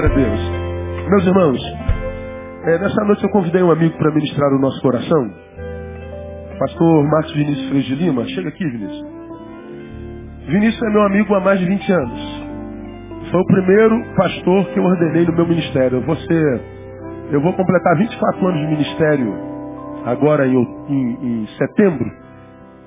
Glória a Deus. Meus irmãos, é, nessa noite eu convidei um amigo para ministrar o nosso coração. Pastor Márcio Vinícius Freire de Lima. Chega aqui, Vinícius. Vinícius é meu amigo há mais de 20 anos. Foi o primeiro pastor que eu ordenei no meu ministério. Eu vou, eu vou completar 24 anos de ministério agora em, em, em setembro.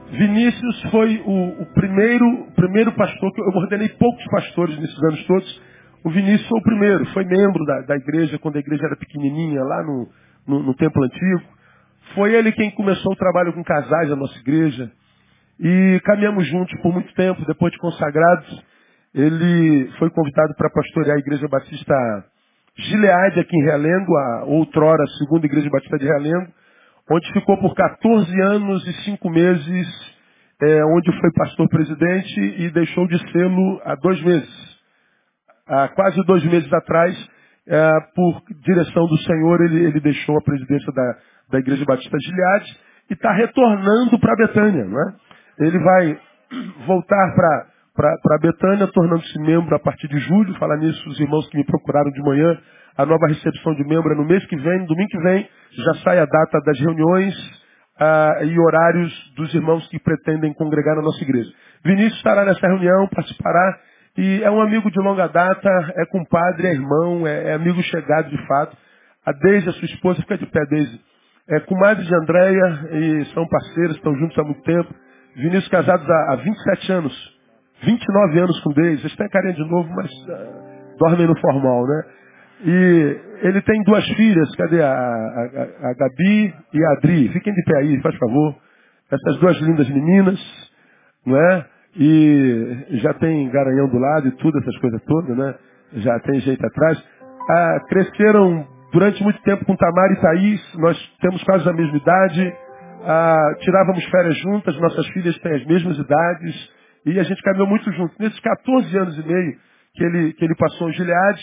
Vinícius foi o, o primeiro, primeiro pastor que eu ordenei poucos pastores nesses anos todos. O Vinícius foi o primeiro, foi membro da, da igreja quando a igreja era pequenininha, lá no, no, no templo antigo. Foi ele quem começou o trabalho com casais da nossa igreja. E caminhamos juntos por muito tempo, depois de consagrados. Ele foi convidado para pastorear a Igreja Batista Gileade aqui em Realengo, a outrora segunda Igreja Batista de Realengo, onde ficou por 14 anos e 5 meses, é, onde foi pastor presidente e deixou de sê-lo há dois meses. Há quase dois meses atrás, é, por direção do Senhor, ele, ele deixou a presidência da, da Igreja Batista Gileade e está retornando para Betânia. Não é? Ele vai voltar para Betânia, tornando-se membro a partir de julho. Falar nisso, os irmãos que me procuraram de manhã, a nova recepção de membro é no mês que vem, domingo que vem, já sai a data das reuniões ah, e horários dos irmãos que pretendem congregar na nossa igreja. Vinícius estará nessa reunião, participará, e é um amigo de longa data, é compadre, é irmão, é, é amigo chegado de fato. A Deise, a sua esposa, fica de pé, Deise. É comadre de Andréia e são parceiros, estão juntos há muito tempo. Vinícius casados há, há 27 anos. 29 anos com Deus, eles têm carinha de novo, mas uh, dormem no formal, né? E ele tem duas filhas, cadê a, a, a, Gabi e a Adri? Fiquem de pé aí, faz favor. Essas duas lindas meninas, não é? E já tem garanhão do lado e tudo, essas coisas todas, né? Já tem jeito atrás. Ah, cresceram durante muito tempo com Tamar e Thaís, nós temos quase a mesma idade. Ah, tirávamos férias juntas, nossas filhas têm as mesmas idades. E a gente caminhou muito junto. Nesses 14 anos e meio que ele, que ele passou em Gilead,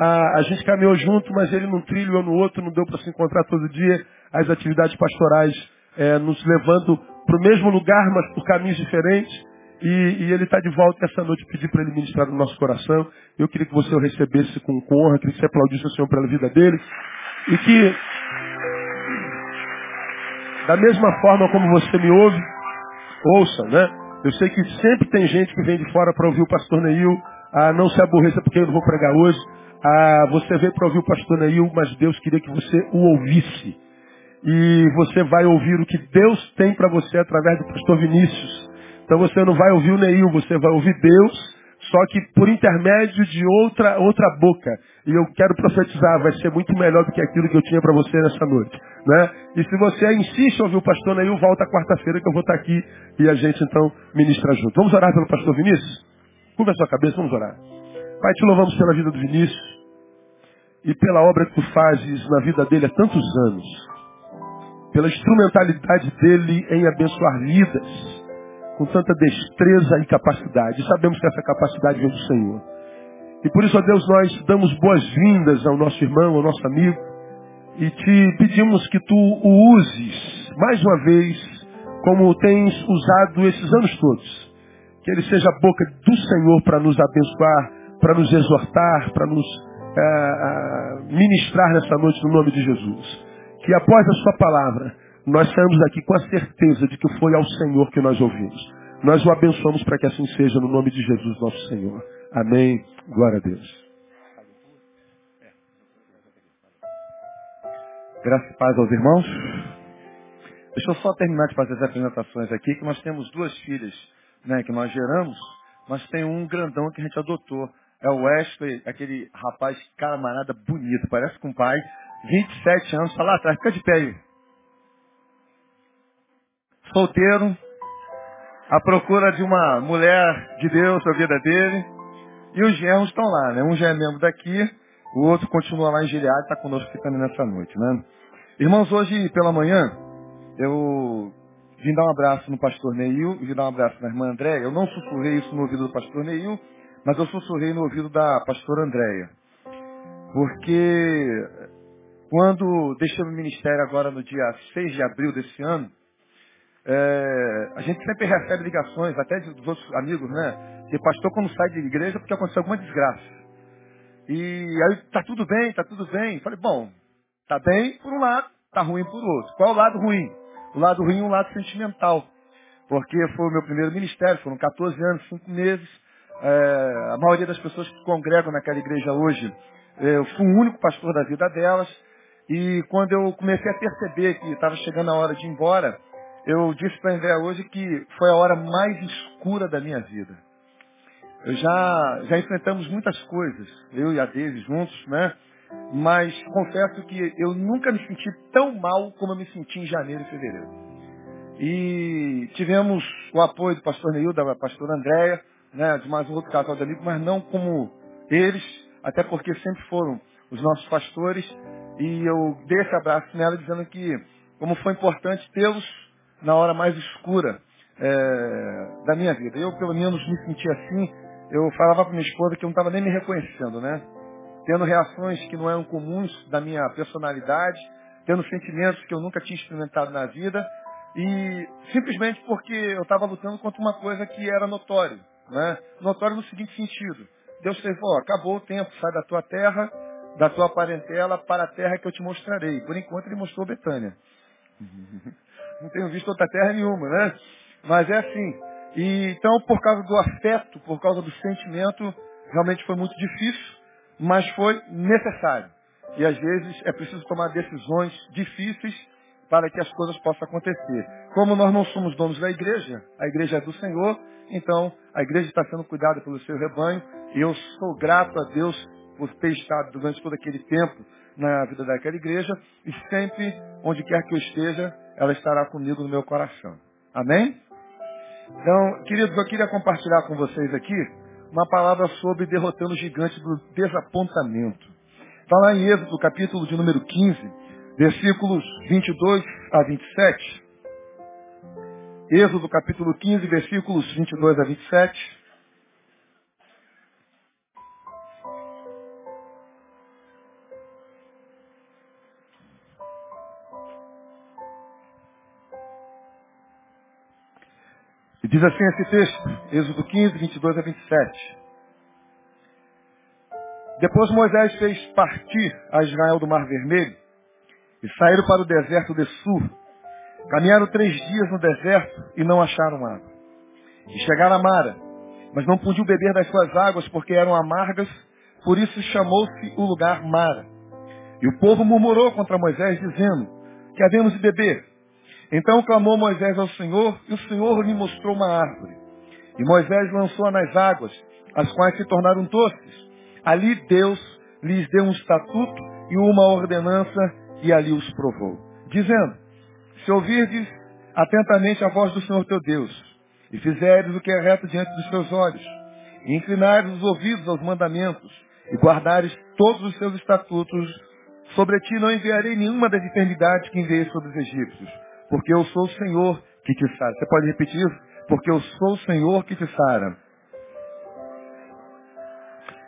a, a gente caminhou junto, mas ele num trilho, eu no outro, não deu para se encontrar todo dia. As atividades pastorais é, nos levando para o mesmo lugar, mas por caminhos diferentes. E, e ele está de volta essa noite, pedir para ele ministrar no nosso coração. Eu queria que você o recebesse com, com honra, queria que você aplaudisse o Senhor pela vida dele. E que, da mesma forma como você me ouve, ouça, né? Eu sei que sempre tem gente que vem de fora para ouvir o pastor Neil. Ah, não se aborreça porque eu não vou pregar hoje. Ah, você veio para ouvir o pastor Neil, mas Deus queria que você o ouvisse. E você vai ouvir o que Deus tem para você através do pastor Vinícius. Então você não vai ouvir o Neil, você vai ouvir Deus só que por intermédio de outra, outra boca. E eu quero profetizar, vai ser muito melhor do que aquilo que eu tinha para você nessa noite. Né? E se você insiste em ouvir o pastor Neil, volta quarta-feira que eu vou estar aqui e a gente então ministra junto. Vamos orar pelo pastor Vinícius? Curva a sua cabeça, vamos orar. Pai, te louvamos pela vida do Vinícius e pela obra que tu fazes na vida dele há tantos anos. Pela instrumentalidade dele em abençoar vidas com tanta destreza e capacidade. Sabemos que essa capacidade vem do Senhor. E por isso, ó Deus, nós damos boas-vindas ao nosso irmão, ao nosso amigo, e te pedimos que tu o uses mais uma vez, como tens usado esses anos todos. Que ele seja a boca do Senhor para nos abençoar, para nos exortar, para nos é, ministrar nessa noite no nome de Jesus. Que após a sua palavra, nós saímos daqui com a certeza de que foi ao Senhor que nós ouvimos. Nós o abençoamos para que assim seja no nome de Jesus, nosso Senhor. Amém. Glória a Deus. Graças e paz aos irmãos. Deixa eu só terminar de fazer as apresentações aqui, que nós temos duas filhas, né, que nós geramos, mas tem um grandão que a gente adotou. É o Wesley, aquele rapaz camarada bonito, parece com o pai, 27 anos, está lá atrás, fica de pé aí solteiro, à procura de uma mulher de Deus na vida dele. E os genros estão lá, né? Um já é membro daqui, o outro continua lá em Gilead e está conosco também nessa noite, né? Irmãos, hoje pela manhã, eu vim dar um abraço no pastor Neil, vim dar um abraço na irmã Andréia. Eu não sussurrei isso no ouvido do pastor Neil, mas eu sussurrei no ouvido da pastora Andréia. Porque quando deixei o ministério agora no dia 6 de abril desse ano, é, a gente sempre recebe ligações, até dos outros amigos, né? De pastor quando sai de igreja porque aconteceu alguma desgraça. E aí, tá tudo bem, tá tudo bem. Falei, bom, tá bem por um lado, tá ruim por outro. Qual o lado ruim? O lado ruim é um lado sentimental. Porque foi o meu primeiro ministério, foram 14 anos, 5 meses. É, a maioria das pessoas que congregam naquela igreja hoje, é, eu fui o único pastor da vida delas. E quando eu comecei a perceber que estava chegando a hora de ir embora, eu disse para a André hoje que foi a hora mais escura da minha vida. Eu já, já enfrentamos muitas coisas, eu e a Daisy juntos, né? Mas confesso que eu nunca me senti tão mal como eu me senti em janeiro e fevereiro. E tivemos o apoio do pastor Neil, da pastora Andréia, né, de mais um outro casal de amigos, mas não como eles, até porque sempre foram os nossos pastores. E eu dei esse abraço nela dizendo que como foi importante tê-los na hora mais escura é, da minha vida. Eu, pelo menos, me senti assim. Eu falava para minha esposa que eu não estava nem me reconhecendo, né? Tendo reações que não eram comuns da minha personalidade, tendo sentimentos que eu nunca tinha experimentado na vida, e simplesmente porque eu estava lutando contra uma coisa que era notório. Né? Notório no seguinte sentido. Deus fez, ó, acabou o tempo, sai da tua terra, da tua parentela, para a terra que eu te mostrarei. Por enquanto ele mostrou Betânia. Não tenho visto outra terra nenhuma, né? Mas é assim. E, então, por causa do afeto, por causa do sentimento, realmente foi muito difícil, mas foi necessário. E às vezes é preciso tomar decisões difíceis para que as coisas possam acontecer. Como nós não somos donos da igreja, a igreja é do Senhor, então a igreja está sendo cuidada pelo seu rebanho, e eu sou grato a Deus por ter estado durante todo aquele tempo na vida daquela igreja, e sempre, onde quer que eu esteja, ela estará comigo no meu coração. Amém? Então, queridos, eu queria compartilhar com vocês aqui uma palavra sobre derrotando o gigante do desapontamento. Está lá em Êxodo, capítulo de número 15, versículos 22 a 27. Êxodo, capítulo 15, versículos 22 a 27. Diz assim esse texto, Êxodo 15, 22 a 27. Depois Moisés fez partir a Israel do Mar Vermelho e saíram para o deserto de Sur. Caminharam três dias no deserto e não acharam água. E chegaram a Mara, mas não podiam beber das suas águas porque eram amargas, por isso chamou-se o lugar Mara. E o povo murmurou contra Moisés, dizendo, que havemos de beber. Então clamou Moisés ao Senhor, e o Senhor lhe mostrou uma árvore. E Moisés lançou-a nas águas, as quais se tornaram doces. Ali Deus lhes deu um estatuto e uma ordenança, e ali os provou. Dizendo, se ouvirdes atentamente a voz do Senhor teu Deus, e fizerdes o que é reto diante dos teus olhos, e inclinares os ouvidos aos mandamentos, e guardares todos os seus estatutos, sobre ti não enviarei nenhuma das enfermidades que enviei sobre os egípcios, porque eu sou o Senhor que te sara. Você pode repetir isso? Porque eu sou o Senhor que te sara.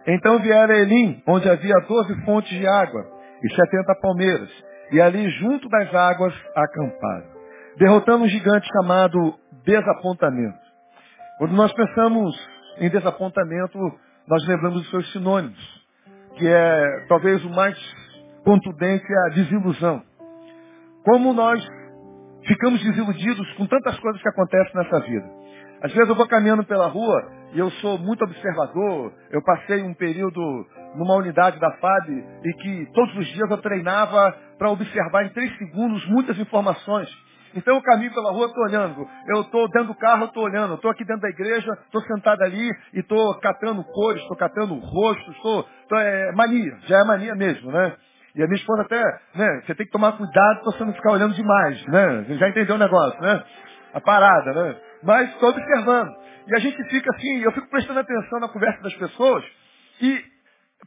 Então vieram a Elim, onde havia doze fontes de água e setenta palmeiras, e ali junto das águas acamparam, derrotando um gigante chamado desapontamento. Quando nós pensamos em desapontamento, nós lembramos dos seus sinônimos, que é talvez o mais contundente é a desilusão. Como nós ficamos desiludidos com tantas coisas que acontecem nessa vida. Às vezes eu vou caminhando pela rua e eu sou muito observador. Eu passei um período numa unidade da FAB e que todos os dias eu treinava para observar em três segundos muitas informações. Então eu caminho pela rua, estou olhando. Eu estou dentro do carro, estou olhando. Estou aqui dentro da igreja, estou sentado ali e estou catando cores, estou catando rostos, estou. É mania, já é mania mesmo, né? E a minha esposa até, né, você tem que tomar cuidado para você não ficar olhando demais, né? Você já entendeu o negócio, né? A parada, né? Mas estou observando. E a gente fica assim, eu fico prestando atenção na conversa das pessoas e,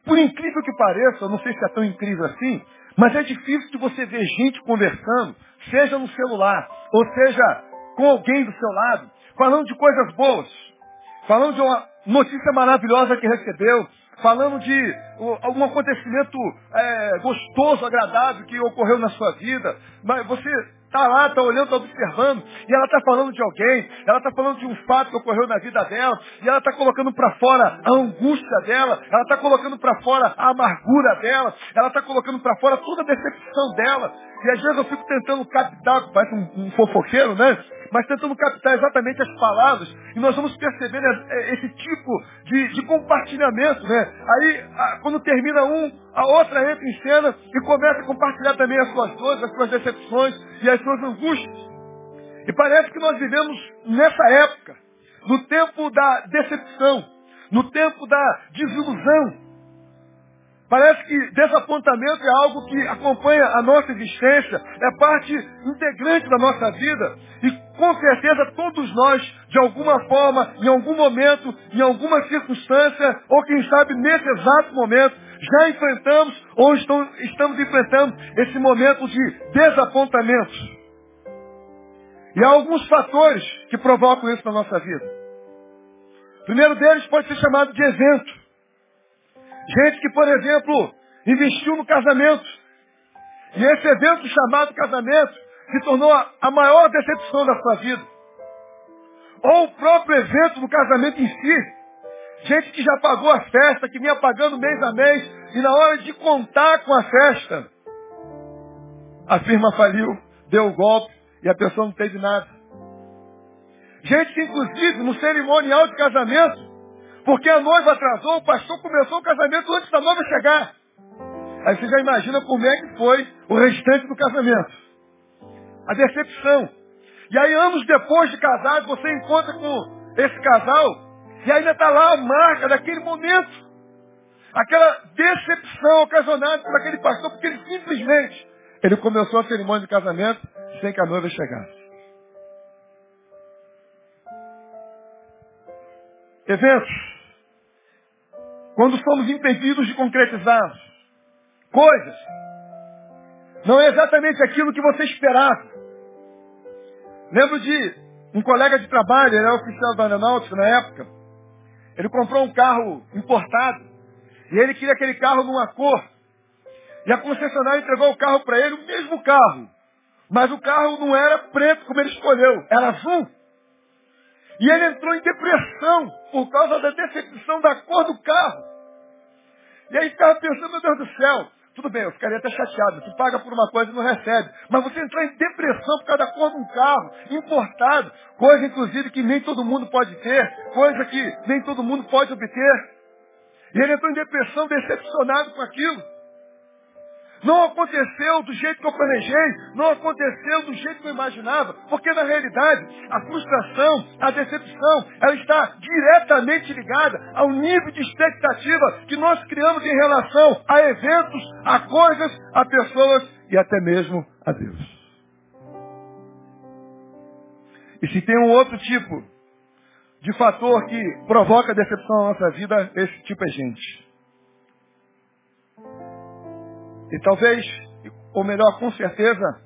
por incrível que pareça, eu não sei se é tão incrível assim, mas é difícil de você ver gente conversando, seja no celular, ou seja com alguém do seu lado, falando de coisas boas, falando de uma notícia maravilhosa que recebeu, falando de algum acontecimento é, gostoso, agradável que ocorreu na sua vida, mas você está lá, está olhando, está observando, e ela está falando de alguém, ela está falando de um fato que ocorreu na vida dela, e ela está colocando para fora a angústia dela, ela está colocando para fora a amargura dela, ela está colocando para fora toda a decepção dela. E às vezes eu fico tentando captar, parece um, um fofoqueiro, né? Mas tentando captar exatamente as palavras, e nós vamos perceber né, esse tipo de, de compartilhamento, né? Aí, a, quando termina um, a outra entra em cena e começa a compartilhar também as suas dores, as suas decepções e as suas angústias. E parece que nós vivemos nessa época, no tempo da decepção, no tempo da desilusão, Parece que desapontamento é algo que acompanha a nossa existência, é parte integrante da nossa vida. E com certeza todos nós, de alguma forma, em algum momento, em alguma circunstância, ou quem sabe nesse exato momento, já enfrentamos ou estamos enfrentando esse momento de desapontamento. E há alguns fatores que provocam isso na nossa vida. O primeiro deles pode ser chamado de evento. Gente que, por exemplo, investiu no casamento. E esse evento chamado casamento se tornou a maior decepção da sua vida. Ou o próprio evento do casamento em si. Gente que já pagou a festa, que vinha pagando mês a mês, e na hora de contar com a festa, a firma faliu, deu o golpe e a pessoa não teve nada. Gente que, inclusive, no cerimonial de casamento, porque a noiva atrasou, o pastor começou o casamento antes da noiva chegar. Aí você já imagina como é que foi o restante do casamento. A decepção. E aí, anos depois de casado, você encontra com esse casal e ainda está lá a marca daquele momento. Aquela decepção ocasionada por aquele pastor, porque ele simplesmente ele começou a cerimônia de casamento sem que a noiva chegasse. Eventos quando somos impedidos de concretizar coisas, não é exatamente aquilo que você esperava. Lembro de um colega de trabalho, ele era oficial da aeronáutica na época. Ele comprou um carro importado e ele queria aquele carro numa cor. E a concessionária entregou o carro para ele, o mesmo carro. Mas o carro não era preto como ele escolheu, era azul. E ele entrou em depressão por causa da decepção da cor do carro. E aí ficava pensando, meu Deus do céu, tudo bem, eu ficaria até chateado. Você paga por uma coisa e não recebe. Mas você entrar em depressão por causa da cor de um carro, importado, coisa inclusive que nem todo mundo pode ter, coisa que nem todo mundo pode obter. E ele entrou em depressão, decepcionado com aquilo. Não aconteceu do jeito que eu planejei, não aconteceu do jeito que eu imaginava, porque na realidade a frustração, a decepção, ela está diretamente ligada ao nível de expectativa que nós criamos em relação a eventos, a coisas, a pessoas e até mesmo a Deus. E se tem um outro tipo de fator que provoca decepção na nossa vida, esse tipo é gente. E talvez, ou melhor, com certeza,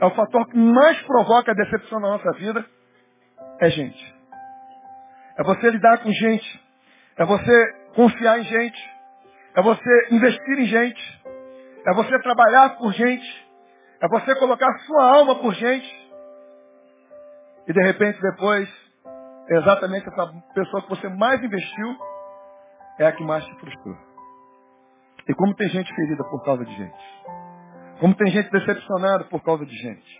é o fator que mais provoca a decepção na nossa vida, é gente. É você lidar com gente. É você confiar em gente. É você investir em gente. É você trabalhar por gente. É você colocar sua alma por gente. E de repente depois, é exatamente essa pessoa que você mais investiu é a que mais te frustrou. E como tem gente ferida por causa de gente. Como tem gente decepcionada por causa de gente.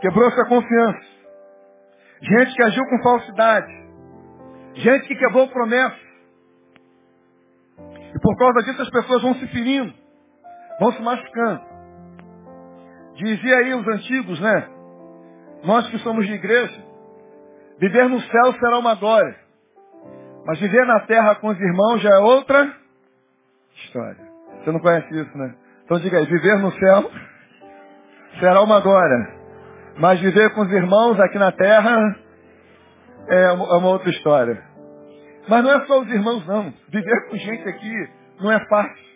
Quebrou sua confiança. Gente que agiu com falsidade. Gente que quebrou promessa. E por causa disso as pessoas vão se ferindo. Vão se machucando. Dizia aí os antigos, né? Nós que somos de igreja, viver no céu será uma glória. Mas viver na terra com os irmãos já é outra história. Você não conhece isso, né? Então diga aí, viver no céu será uma glória. Mas viver com os irmãos aqui na terra é uma é outra história. Mas não é só os irmãos, não. Viver com gente aqui não é fácil.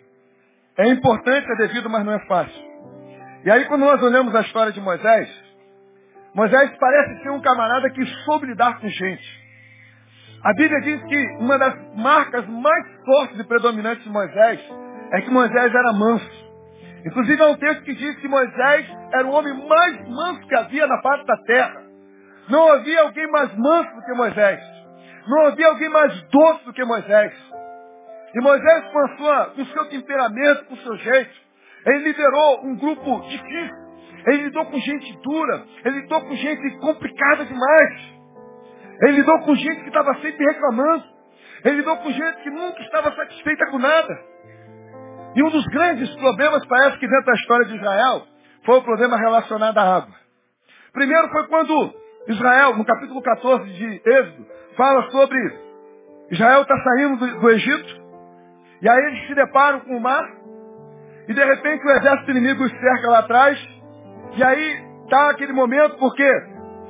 É importante, é devido, mas não é fácil. E aí quando nós olhamos a história de Moisés, Moisés parece ser um camarada que soube lidar com gente. A Bíblia diz que uma das marcas mais fortes e predominantes de Moisés é que Moisés era manso. Inclusive há um texto que diz que Moisés era o homem mais manso que havia na parte da terra. Não havia alguém mais manso do que Moisés. Não havia alguém mais doce do que Moisés. E Moisés, com, a sua, com o seu temperamento, com o seu jeito, ele liderou um grupo difícil. Ele lidou com gente dura. Ele lidou com gente complicada demais. Ele lidou com gente que estava sempre reclamando. Ele lidou com gente que nunca estava satisfeita com nada. E um dos grandes problemas, parece que dentro da história de Israel, foi o problema relacionado à água. Primeiro foi quando Israel, no capítulo 14 de Êxodo, fala sobre Israel está saindo do, do Egito, e aí eles se deparam com o mar, e de repente o exército inimigo os cerca lá atrás, e aí está aquele momento, porque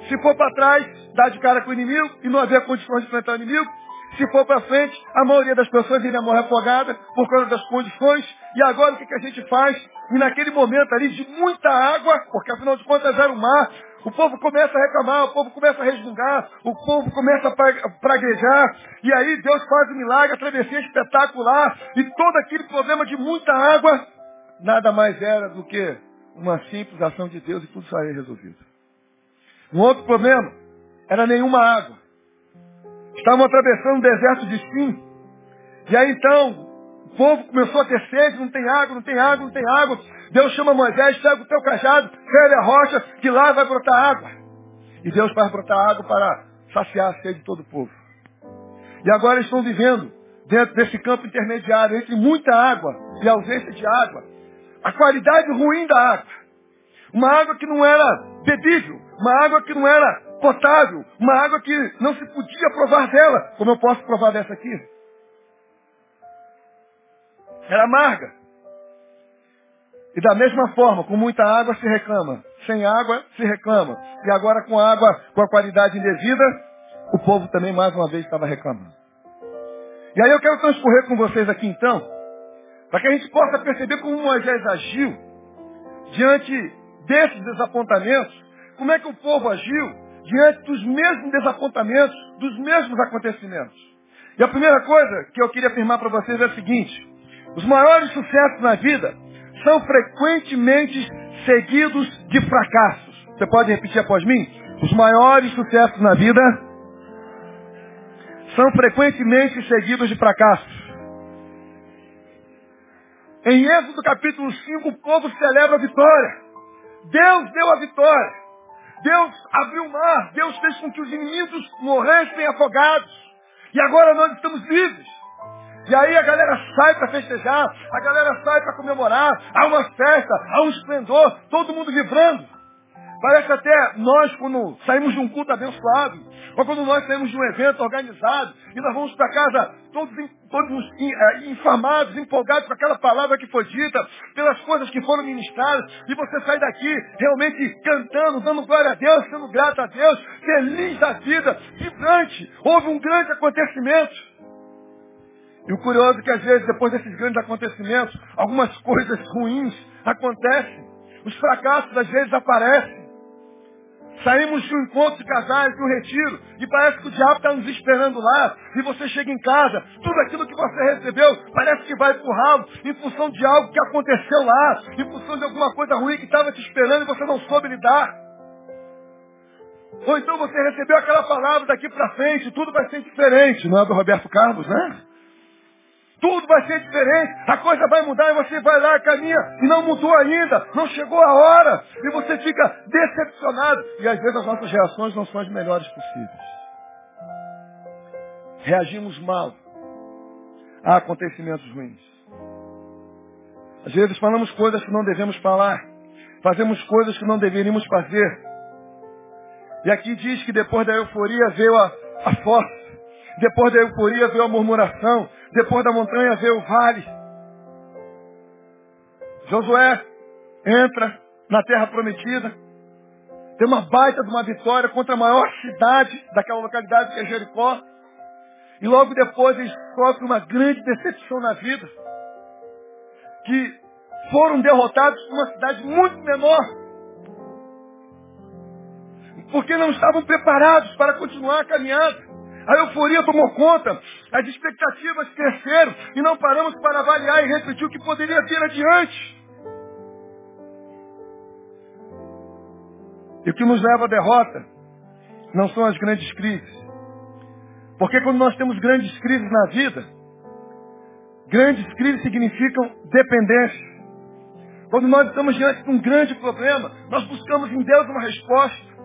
se for para trás, dá de cara com o inimigo, e não haver condições de enfrentar o inimigo, se for para frente, a maioria das pessoas iria morrer afogada por causa das condições. E agora o que, que a gente faz? E naquele momento ali de muita água, porque afinal de contas era o mar, o povo começa a reclamar, o povo começa a resmungar, o povo começa a praguejar, e aí Deus faz um milagre, a travessia espetacular, e todo aquele problema de muita água, nada mais era do que uma simples ação de Deus e tudo sairia resolvido. Um outro problema era nenhuma água. Estavam atravessando um deserto de Sim. E aí então, o povo começou a ter sede, não tem água, não tem água, não tem água. Deus chama Moisés, pega o teu cajado, fere a rocha, que lá vai brotar água. E Deus faz brotar água para saciar a sede de todo o povo. E agora estão vivendo dentro desse campo intermediário, entre muita água e ausência de água. A qualidade ruim da água. Uma água que não era bebível, uma água que não era potável, uma água que não se podia provar dela, como eu posso provar dessa aqui. Era amarga. E da mesma forma, com muita água se reclama, sem água se reclama. E agora com água com a qualidade indevida, o povo também mais uma vez estava reclamando. E aí eu quero transcorrer com vocês aqui então, para que a gente possa perceber como Moisés agiu diante desses desapontamentos, como é que o povo agiu diante dos mesmos desapontamentos, dos mesmos acontecimentos. E a primeira coisa que eu queria afirmar para vocês é a seguinte: os maiores sucessos na vida são frequentemente seguidos de fracassos. Você pode repetir após mim? Os maiores sucessos na vida são frequentemente seguidos de fracassos. Em Êxodo capítulo 5, o povo celebra a vitória. Deus deu a vitória. Deus abriu o mar, Deus fez com que os inimigos morressem afogados. E agora nós estamos livres. E aí a galera sai para festejar, a galera sai para comemorar, há uma festa, há um esplendor, todo mundo vibrando. Parece até nós, quando saímos de um culto abençoado, ou quando nós saímos de um evento organizado, e nós vamos para casa todos, todos eh, infamados, empolgados com aquela palavra que foi dita, pelas coisas que foram ministradas, e você sai daqui realmente cantando, dando glória a Deus, sendo grato a Deus, feliz da vida, vibrante. Houve um grande acontecimento. E o curioso é que às vezes, depois desses grandes acontecimentos, algumas coisas ruins acontecem. Os fracassos às vezes aparecem. Saímos de um encontro de casais, de um retiro, e parece que o diabo está nos esperando lá, e você chega em casa, tudo aquilo que você recebeu parece que vai para o ralo, em função de algo que aconteceu lá, em função de alguma coisa ruim que estava te esperando e você não soube lidar. Ou então você recebeu aquela palavra daqui para frente, tudo vai ser diferente, não é do Roberto Carlos, né? Tudo vai ser diferente, a coisa vai mudar e você vai lá, caminha e não mudou ainda, não chegou a hora, e você fica decepcionado. E às vezes as nossas reações não são as melhores possíveis. Reagimos mal a acontecimentos ruins. Às vezes falamos coisas que não devemos falar, fazemos coisas que não deveríamos fazer. E aqui diz que depois da euforia veio a, a força. Depois da euforia veio a murmuração. Depois da montanha veio o vale. Josué entra na terra prometida. Tem uma baita de uma vitória contra a maior cidade daquela localidade que é Jericó. E logo depois eles sofrem uma grande decepção na vida. Que foram derrotados por uma cidade muito menor. Porque não estavam preparados para continuar a caminhada. A euforia tomou conta, as expectativas cresceram e não paramos para avaliar e repetir o que poderia ter adiante. E o que nos leva à derrota não são as grandes crises. Porque quando nós temos grandes crises na vida, grandes crises significam dependência. Quando nós estamos diante de um grande problema, nós buscamos em Deus uma resposta.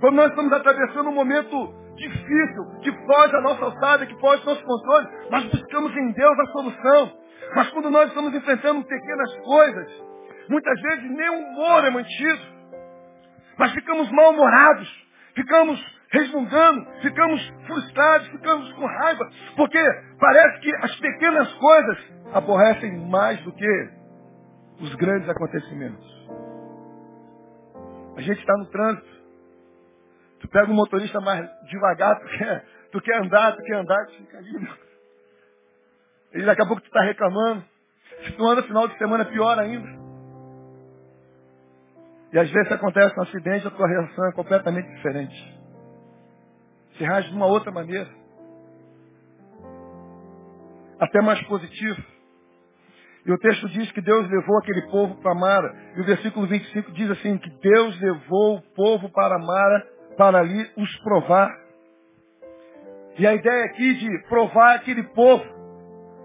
Quando nós estamos atravessando um momento difícil, que foge à nossa alçada, que foge ao nosso controle, nós buscamos em Deus a solução. Mas quando nós estamos enfrentando pequenas coisas, muitas vezes nem o humor é mantido. Mas ficamos mal-humorados, ficamos resmungando, ficamos frustrados, ficamos com raiva, porque parece que as pequenas coisas aborrecem mais do que os grandes acontecimentos. A gente está no trânsito. Tu pega um motorista mais devagar, tu quer, tu quer andar, tu quer andar, tu fica ali. E daqui a pouco tu está reclamando. Se tu anda final de semana, pior ainda. E às vezes acontece um acidente, a tua reação é completamente diferente. Você reage de uma outra maneira. Até mais positivo. E o texto diz que Deus levou aquele povo para Mara. E o versículo 25 diz assim, que Deus levou o povo para Mara para ali os provar. E a ideia aqui de provar aquele povo,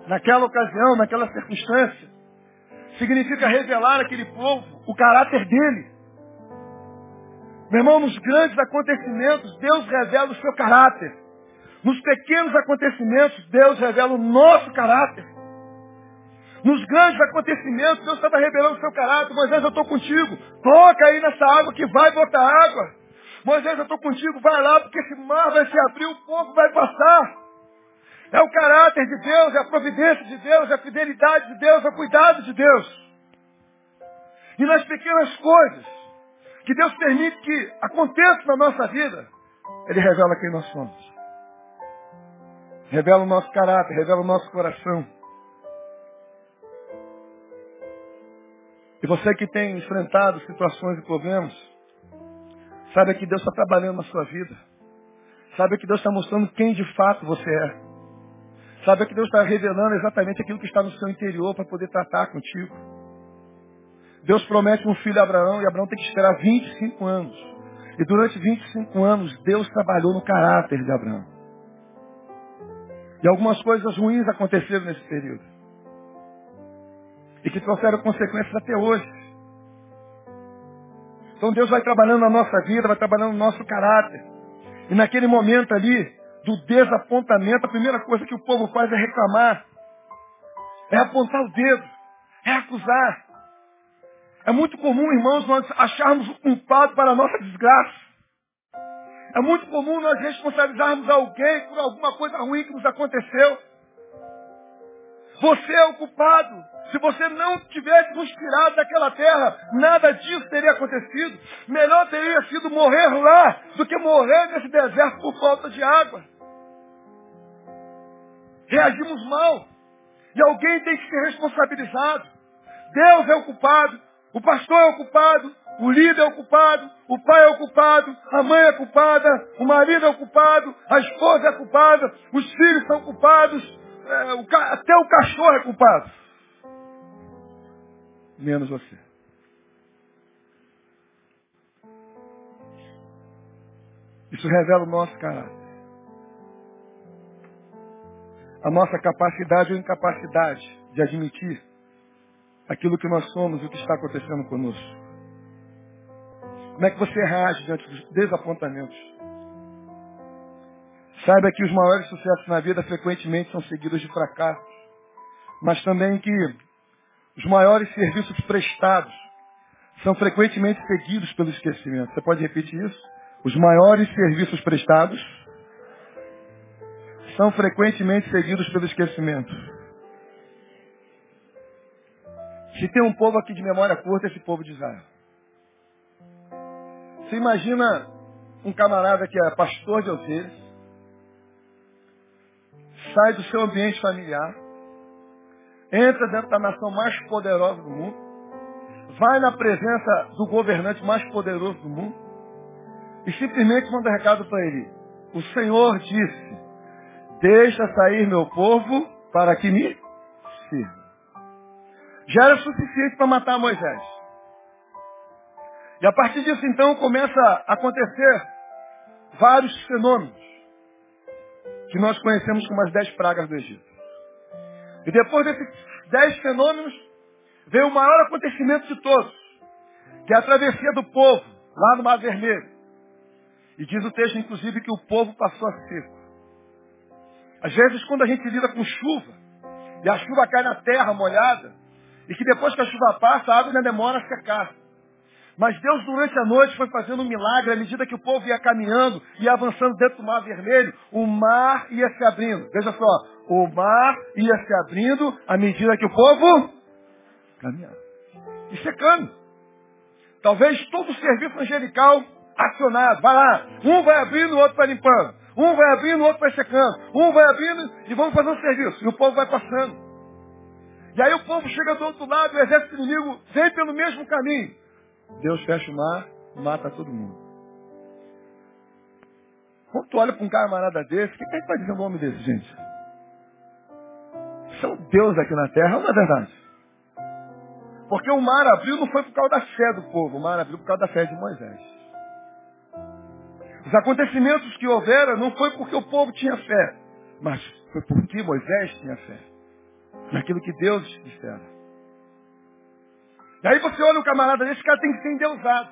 naquela ocasião, naquela circunstância, significa revelar aquele povo o caráter dele. Meu irmão, nos grandes acontecimentos, Deus revela o seu caráter. Nos pequenos acontecimentos, Deus revela o nosso caráter. Nos grandes acontecimentos, Deus estava revelando o seu caráter. Moisés, eu estou contigo. Toca aí nessa água que vai botar água. Moisés, eu estou contigo. Vai lá, porque esse mar vai se abrir, o povo vai passar. É o caráter de Deus, é a providência de Deus, é a fidelidade de Deus, é o cuidado de Deus. E nas pequenas coisas, que Deus permite que aconteça na nossa vida, Ele revela quem nós somos. Revela o nosso caráter, revela o nosso coração. E você que tem enfrentado situações e problemas, saiba que Deus está trabalhando na sua vida. Saiba que Deus está mostrando quem de fato você é. Saiba que Deus está revelando exatamente aquilo que está no seu interior para poder tratar contigo. Deus promete um filho a Abraão e Abraão tem que esperar 25 anos. E durante 25 anos, Deus trabalhou no caráter de Abraão. E algumas coisas ruins aconteceram nesse período. E que trouxeram consequências até hoje. Então Deus vai trabalhando na nossa vida, vai trabalhando no nosso caráter. E naquele momento ali, do desapontamento, a primeira coisa que o povo faz é reclamar. É apontar o dedo. É acusar. É muito comum, irmãos, nós acharmos o culpado para a nossa desgraça. É muito comum nós responsabilizarmos alguém por alguma coisa ruim que nos aconteceu. Você é o culpado. Se você não tivesse nos tirado daquela terra, nada disso teria acontecido. Melhor teria sido morrer lá do que morrer nesse deserto por falta de água. Reagimos mal. E alguém tem que ser responsabilizado. Deus é o culpado. O pastor é o culpado, o líder é o culpado, o pai é o culpado, a mãe é culpada, o marido é o culpado, a esposa é culpada, os filhos são culpados, é, o, até o cachorro é culpado. Menos você. Isso revela o nosso caráter. A nossa capacidade ou incapacidade de admitir aquilo que nós somos e o que está acontecendo conosco. Como é que você reage diante dos desapontamentos? Saiba que os maiores sucessos na vida frequentemente são seguidos de fracassos, mas também que os maiores serviços prestados são frequentemente seguidos pelo esquecimento. Você pode repetir isso? Os maiores serviços prestados são frequentemente seguidos pelo esquecimento. Se tem um povo aqui de memória curta, esse povo de Israel. Você imagina um camarada que é pastor de ovelhas, sai do seu ambiente familiar, entra dentro da nação mais poderosa do mundo, vai na presença do governante mais poderoso do mundo e simplesmente manda recado para ele. O Senhor disse, deixa sair meu povo para que me sirva já era suficiente para matar Moisés. E a partir disso, então, começa a acontecer vários fenômenos que nós conhecemos como as dez pragas do Egito. E depois desses dez fenômenos, veio o maior acontecimento de todos, que é a travessia do povo, lá no Mar Vermelho. E diz o texto, inclusive, que o povo passou a seco. Às vezes, quando a gente lida com chuva, e a chuva cai na terra molhada, e que depois que a chuva passa, a água ainda demora a secar. Mas Deus, durante a noite, foi fazendo um milagre à medida que o povo ia caminhando e avançando dentro do mar vermelho, o mar ia se abrindo. Veja só, o mar ia se abrindo à medida que o povo caminhava. E secando. Talvez todo o serviço angelical acionado. Vai lá, um vai abrindo, o outro vai limpando. Um vai abrindo, o outro vai secando. Um vai abrindo e vamos fazer um serviço. E o povo vai passando. E aí o povo chega do outro lado, o exército inimigo vem pelo mesmo caminho. Deus fecha o mar, mata todo mundo. Quando tu olha para um camarada desse, o que é que vai dizer o nome desse, gente? São Deus aqui na terra, não é verdade? Porque o mar abriu não foi por causa da fé do povo, o mar abriu por causa da fé de Moisés. Os acontecimentos que houveram não foi porque o povo tinha fé, mas foi porque Moisés tinha fé. Naquilo que Deus dissera. E aí você olha o camarada desse, cara tem que ser endeusado.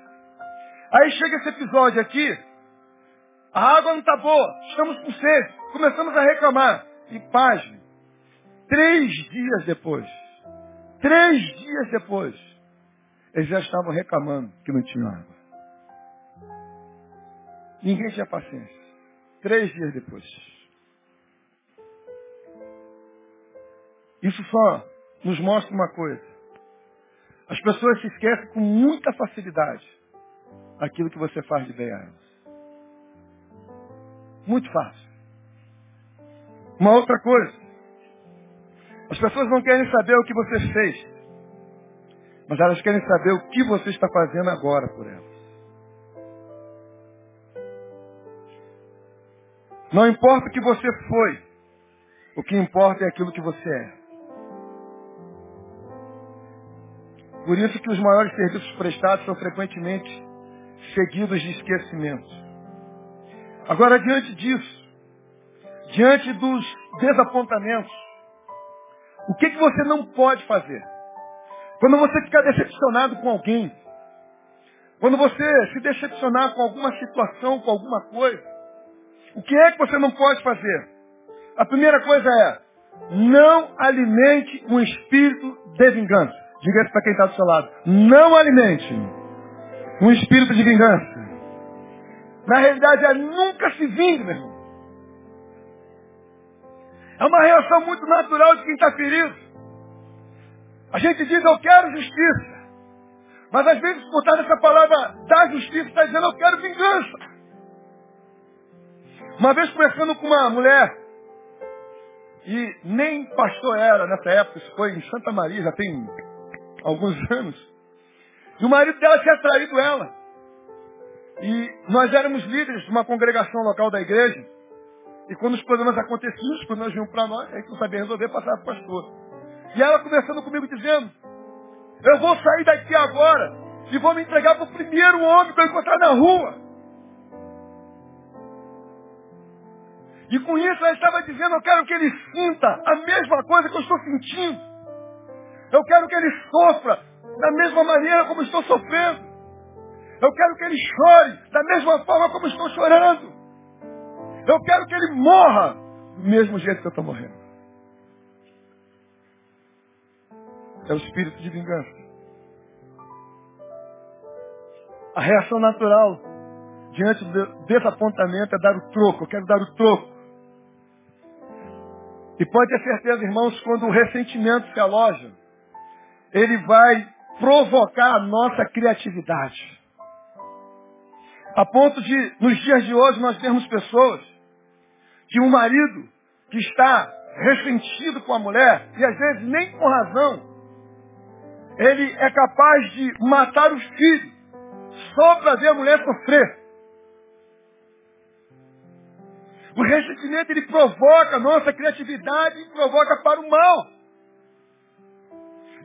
Aí chega esse episódio aqui, a água não está boa, estamos com sede, começamos a reclamar. E pasme, três dias depois, três dias depois, eles já estavam reclamando que não tinha água. Ninguém tinha paciência. Três dias depois. Isso só nos mostra uma coisa. As pessoas se esquecem com muita facilidade aquilo que você faz de bem a elas. Muito fácil. Uma outra coisa. As pessoas não querem saber o que você fez. Mas elas querem saber o que você está fazendo agora por elas. Não importa o que você foi. O que importa é aquilo que você é. Por isso que os maiores serviços prestados são frequentemente seguidos de esquecimento. Agora, diante disso, diante dos desapontamentos, o que, que você não pode fazer? Quando você ficar decepcionado com alguém, quando você se decepcionar com alguma situação, com alguma coisa, o que é que você não pode fazer? A primeira coisa é, não alimente um espírito de vingança. Diga isso para quem está do seu lado. Não alimente um espírito de vingança. Na realidade, é nunca se vingue, meu irmão. É uma reação muito natural de quem está ferido. A gente diz, eu quero justiça. Mas às vezes, por trás dessa palavra da justiça, está dizendo, eu quero vingança. Uma vez conversando com uma mulher, e nem pastor era nessa época, isso foi em Santa Maria, já tem alguns anos. E o marido dela tinha traído ela. E nós éramos líderes de uma congregação local da igreja. E quando os problemas aconteciam, os problemas vinham para nós, a gente não sabia resolver, passava para o pastor. E ela conversando comigo dizendo, eu vou sair daqui agora e vou me entregar para o primeiro homem que eu encontrar na rua. E com isso ela estava dizendo, eu quero que ele sinta a mesma coisa que eu estou sentindo. Eu quero que ele sofra da mesma maneira como estou sofrendo. Eu quero que ele chore da mesma forma como estou chorando. Eu quero que ele morra do mesmo jeito que eu estou morrendo. É o espírito de vingança. A reação natural diante do desapontamento é dar o troco. Eu quero dar o troco. E pode ter certeza, irmãos, quando o ressentimento se aloja, ele vai provocar a nossa criatividade. A ponto de, nos dias de hoje, nós termos pessoas que um marido que está ressentido com a mulher, e às vezes nem com razão, ele é capaz de matar os filhos só para ver a mulher sofrer. O ressentimento ele provoca a nossa criatividade e provoca para o mal.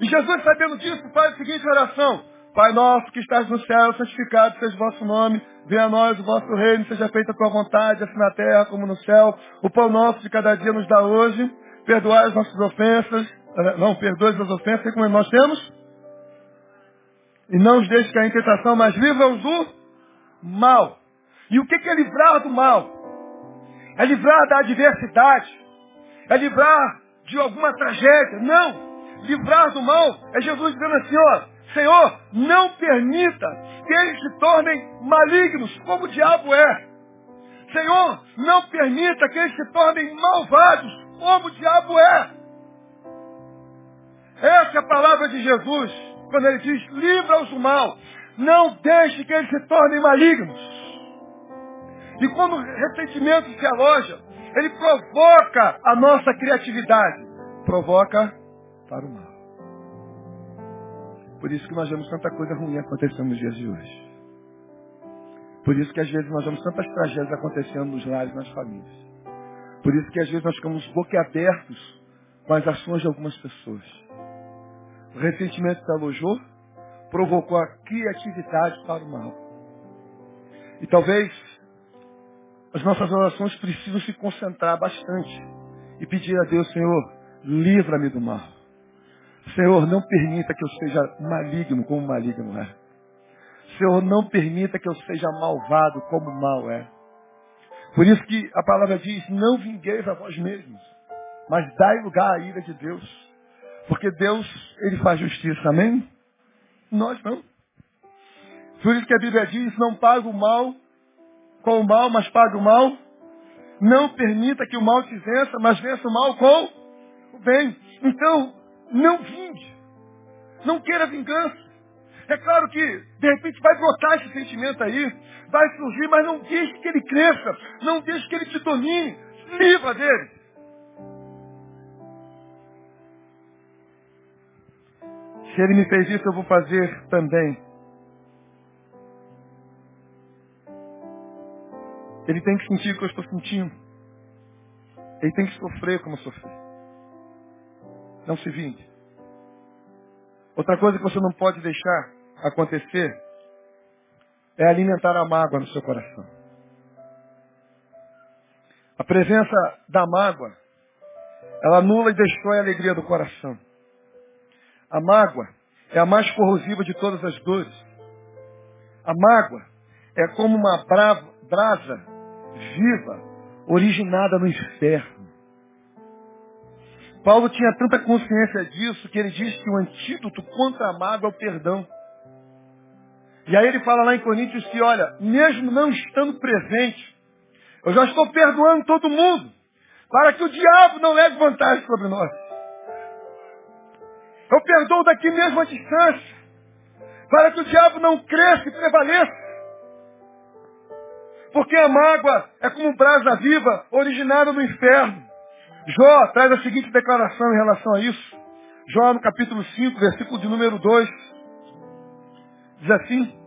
E Jesus, sabendo disso, faz a seguinte oração. Pai nosso que estás no céu, santificado seja o vosso nome. Venha a nós o vosso reino, seja feita a tua vontade, assim na terra como no céu. O pão nosso de cada dia nos dá hoje. Perdoai as nossas ofensas. Eh, não, perdoe as ofensas como nós temos. E não os deixe cair em tentação, mas livra-os do mal. E o que é livrar do mal? É livrar da adversidade. É livrar de alguma tragédia. Não. Livrar do mal é Jesus dizendo assim, ó, Senhor, não permita que eles se tornem malignos, como o diabo é. Senhor, não permita que eles se tornem malvados, como o diabo é. Essa é a palavra de Jesus, quando ele diz, livra-os do mal. Não deixe que eles se tornem malignos. E quando o ressentimento se aloja, ele provoca a nossa criatividade. Provoca para o mal. Por isso que nós vemos tanta coisa ruim acontecendo nos dias de hoje. Por isso que às vezes nós vemos tantas tragédias acontecendo nos lares, nas famílias. Por isso que às vezes nós ficamos boquiabertos com as ações de algumas pessoas. O ressentimento se alojou, provocou a criatividade para o mal. E talvez as nossas orações precisam se concentrar bastante e pedir a Deus, Senhor, livra-me do mal. Senhor, não permita que eu seja maligno como maligno é. Senhor, não permita que eu seja malvado como mal é. Por isso que a palavra diz, não vingueis a vós mesmos, mas dai lugar à ira de Deus. Porque Deus, Ele faz justiça, amém? Nós não. Por isso que a Bíblia diz, não paga o mal com o mal, mas paga o mal. Não permita que o mal te vença, mas vença o mal com o bem. Então, não vingue. Não queira vingança. É claro que, de repente, vai brotar esse sentimento aí, vai surgir, mas não deixe que ele cresça, não deixe que ele te domine. Livra dele. Se ele me fez isso, eu vou fazer também. Ele tem que sentir o que eu estou sentindo. Ele tem que sofrer como eu sofri. Não se vingue. Outra coisa que você não pode deixar acontecer é alimentar a mágoa no seu coração. A presença da mágoa, ela anula e destrói a alegria do coração. A mágoa é a mais corrosiva de todas as dores. A mágoa é como uma brasa viva, originada no inferno. Paulo tinha tanta consciência disso que ele diz que o antídoto contra a mágoa é o perdão. E aí ele fala lá em Coríntios que, olha, mesmo não estando presente, eu já estou perdoando todo mundo, para que o diabo não leve vantagem sobre nós. Eu perdoo daqui mesmo à distância, para que o diabo não cresça e prevaleça. Porque a mágoa é como brasa viva originada no inferno. Jó traz a seguinte declaração em relação a isso. Jó no capítulo 5, versículo de número 2. Diz assim.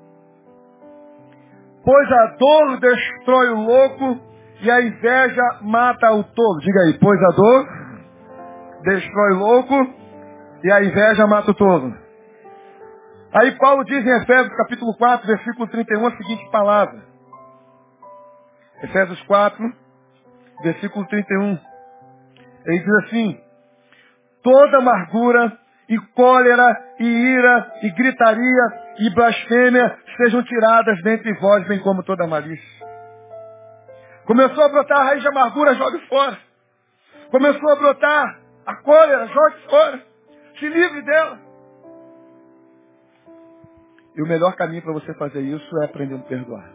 Pois a dor destrói o louco e a inveja mata o tolo. Diga aí, pois a dor destrói o louco e a inveja mata o tolo. Aí Paulo diz em Efésios capítulo 4, versículo 31, a seguinte palavra. Efésios 4, versículo 31. Ele diz assim, toda amargura e cólera e ira e gritaria e blasfêmia sejam tiradas dentre vós, bem como toda malícia. Começou a brotar a raiz de amargura, jogue fora. Começou a brotar a cólera, jogue fora. Se livre dela. E o melhor caminho para você fazer isso é aprendendo a perdoar.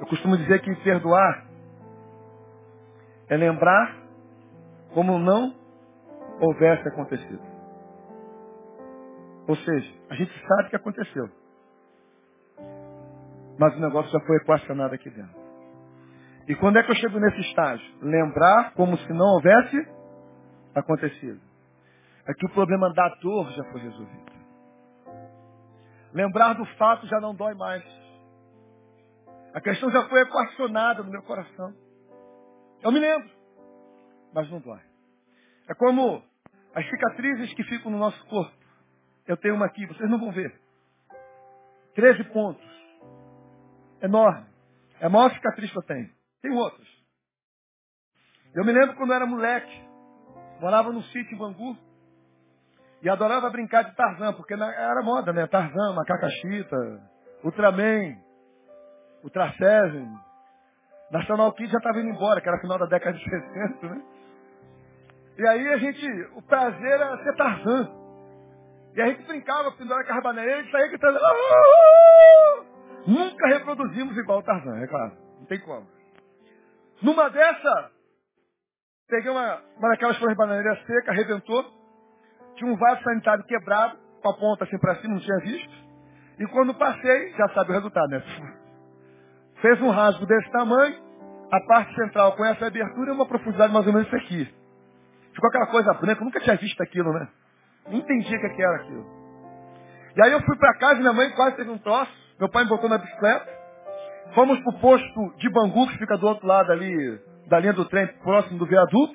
Eu costumo dizer que perdoar é lembrar como não houvesse acontecido. Ou seja, a gente sabe que aconteceu. Mas o negócio já foi equacionado aqui dentro. E quando é que eu chego nesse estágio? Lembrar como se não houvesse acontecido. É que o problema da dor já foi resolvido. Lembrar do fato já não dói mais. A questão já foi equacionada no meu coração. Eu me lembro, mas não dói. É como As cicatrizes que ficam no nosso corpo. Eu tenho uma aqui, vocês não vão ver. 13 pontos. Enorme. É a maior cicatriz que eu tenho. Tem outras. Eu me lembro quando eu era moleque. Morava num sítio em Bangu. E adorava brincar de Tarzan, porque era moda, né? Tarzan, Macacachita, Ultraman, Ultra Seven. National Kid já estava indo embora, que era final da década de 60, né? E aí a gente, o prazer era ser Tarzan. E a gente brincava, pendurava a carbaneira e saía gritando. Ah! Nunca reproduzimos igual o Tarzan, é claro. Não tem como. Numa dessa, peguei uma, uma daquelas bananeiras seca, arrebentou. Tinha um vaso sanitário quebrado, com a ponta assim para cima, não tinha visto. E quando passei, já sabe o resultado, né? Fez um rasgo desse tamanho, a parte central com essa abertura e uma profundidade mais ou menos isso aqui. Ficou aquela coisa branca, eu nunca tinha visto aquilo, né? Não entendia o que era aquilo. E aí eu fui para casa, minha mãe quase teve um troço. Meu pai me botou na bicicleta. Fomos pro posto de Bangu, que fica do outro lado ali, da linha do trem, próximo do viaduto.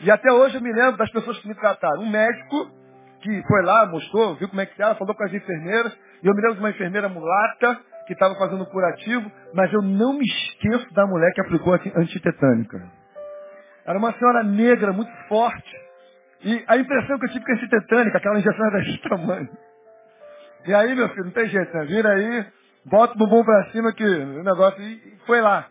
E até hoje eu me lembro das pessoas que me trataram. Um médico que foi lá, mostrou, viu como é que era, falou com as enfermeiras. E eu me lembro de uma enfermeira mulata que estava fazendo curativo, mas eu não me esqueço da mulher que aplicou a antitetânica. Era uma senhora negra, muito forte. E a impressão que eu tive com a antitetânica, aquela injeção era desse tamanho. E aí, meu filho, não tem jeito, né? Vira aí, bota o bumbum pra cima que o negócio... E foi lá.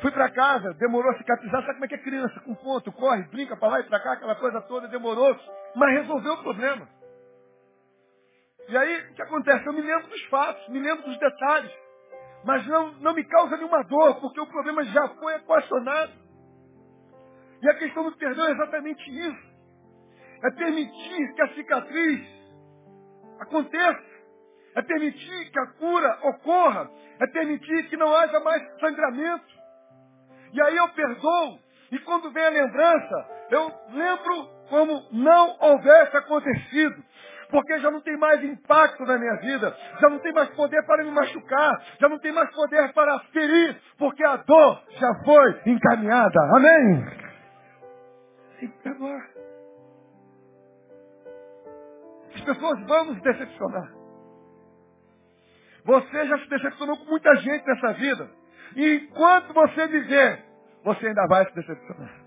Fui para casa, demorou a cicatrizar, sabe como é que é criança? Com ponto, corre, brinca para lá e para cá, aquela coisa toda, demorou, mas resolveu o problema. E aí, o que acontece? Eu me lembro dos fatos, me lembro dos detalhes, mas não, não me causa nenhuma dor, porque o problema já foi equacionado. E a questão do perdão é exatamente isso. É permitir que a cicatriz aconteça. É permitir que a cura ocorra. É permitir que não haja mais sangramento. E aí eu perdoo. E quando vem a lembrança, eu lembro como não houvesse acontecido. Porque já não tem mais impacto na minha vida. Já não tem mais poder para me machucar. Já não tem mais poder para ferir. Porque a dor já foi encaminhada. Amém? Tem que perdoar. As pessoas vão nos decepcionar. Você já se decepcionou com muita gente nessa vida. E enquanto você viver, você ainda vai se decepcionar.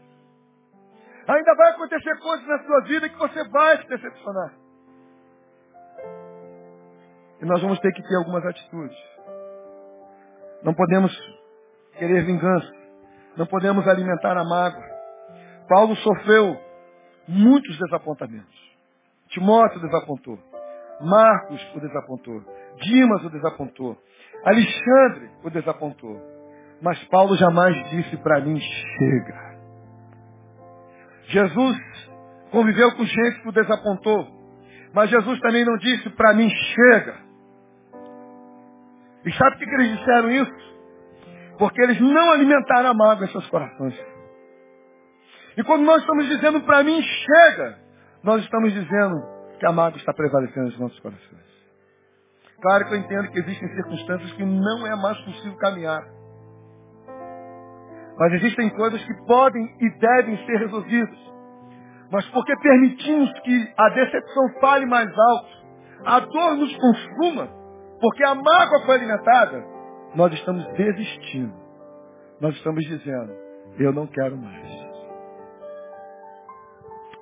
Ainda vai acontecer coisas na sua vida que você vai se decepcionar. E nós vamos ter que ter algumas atitudes. Não podemos querer vingança. Não podemos alimentar a mágoa. Paulo sofreu muitos desapontamentos. Timóteo desapontou. Marcos o desapontou. Dimas o desapontou. Alexandre o desapontou. Mas Paulo jamais disse para mim, chega. Jesus conviveu com gente que o desapontou. Mas Jesus também não disse para mim, chega. E sabe por que eles disseram isso? Porque eles não alimentaram a mágoa em seus corações. E quando nós estamos dizendo para mim, chega, nós estamos dizendo que a mágoa está prevalecendo nos nossos corações. Claro que eu entendo que existem circunstâncias que não é mais possível caminhar. Mas existem coisas que podem e devem ser resolvidas. Mas porque permitimos que a decepção fale mais alto, a dor nos consuma, porque a mágoa foi alimentada, nós estamos desistindo. Nós estamos dizendo, eu não quero mais.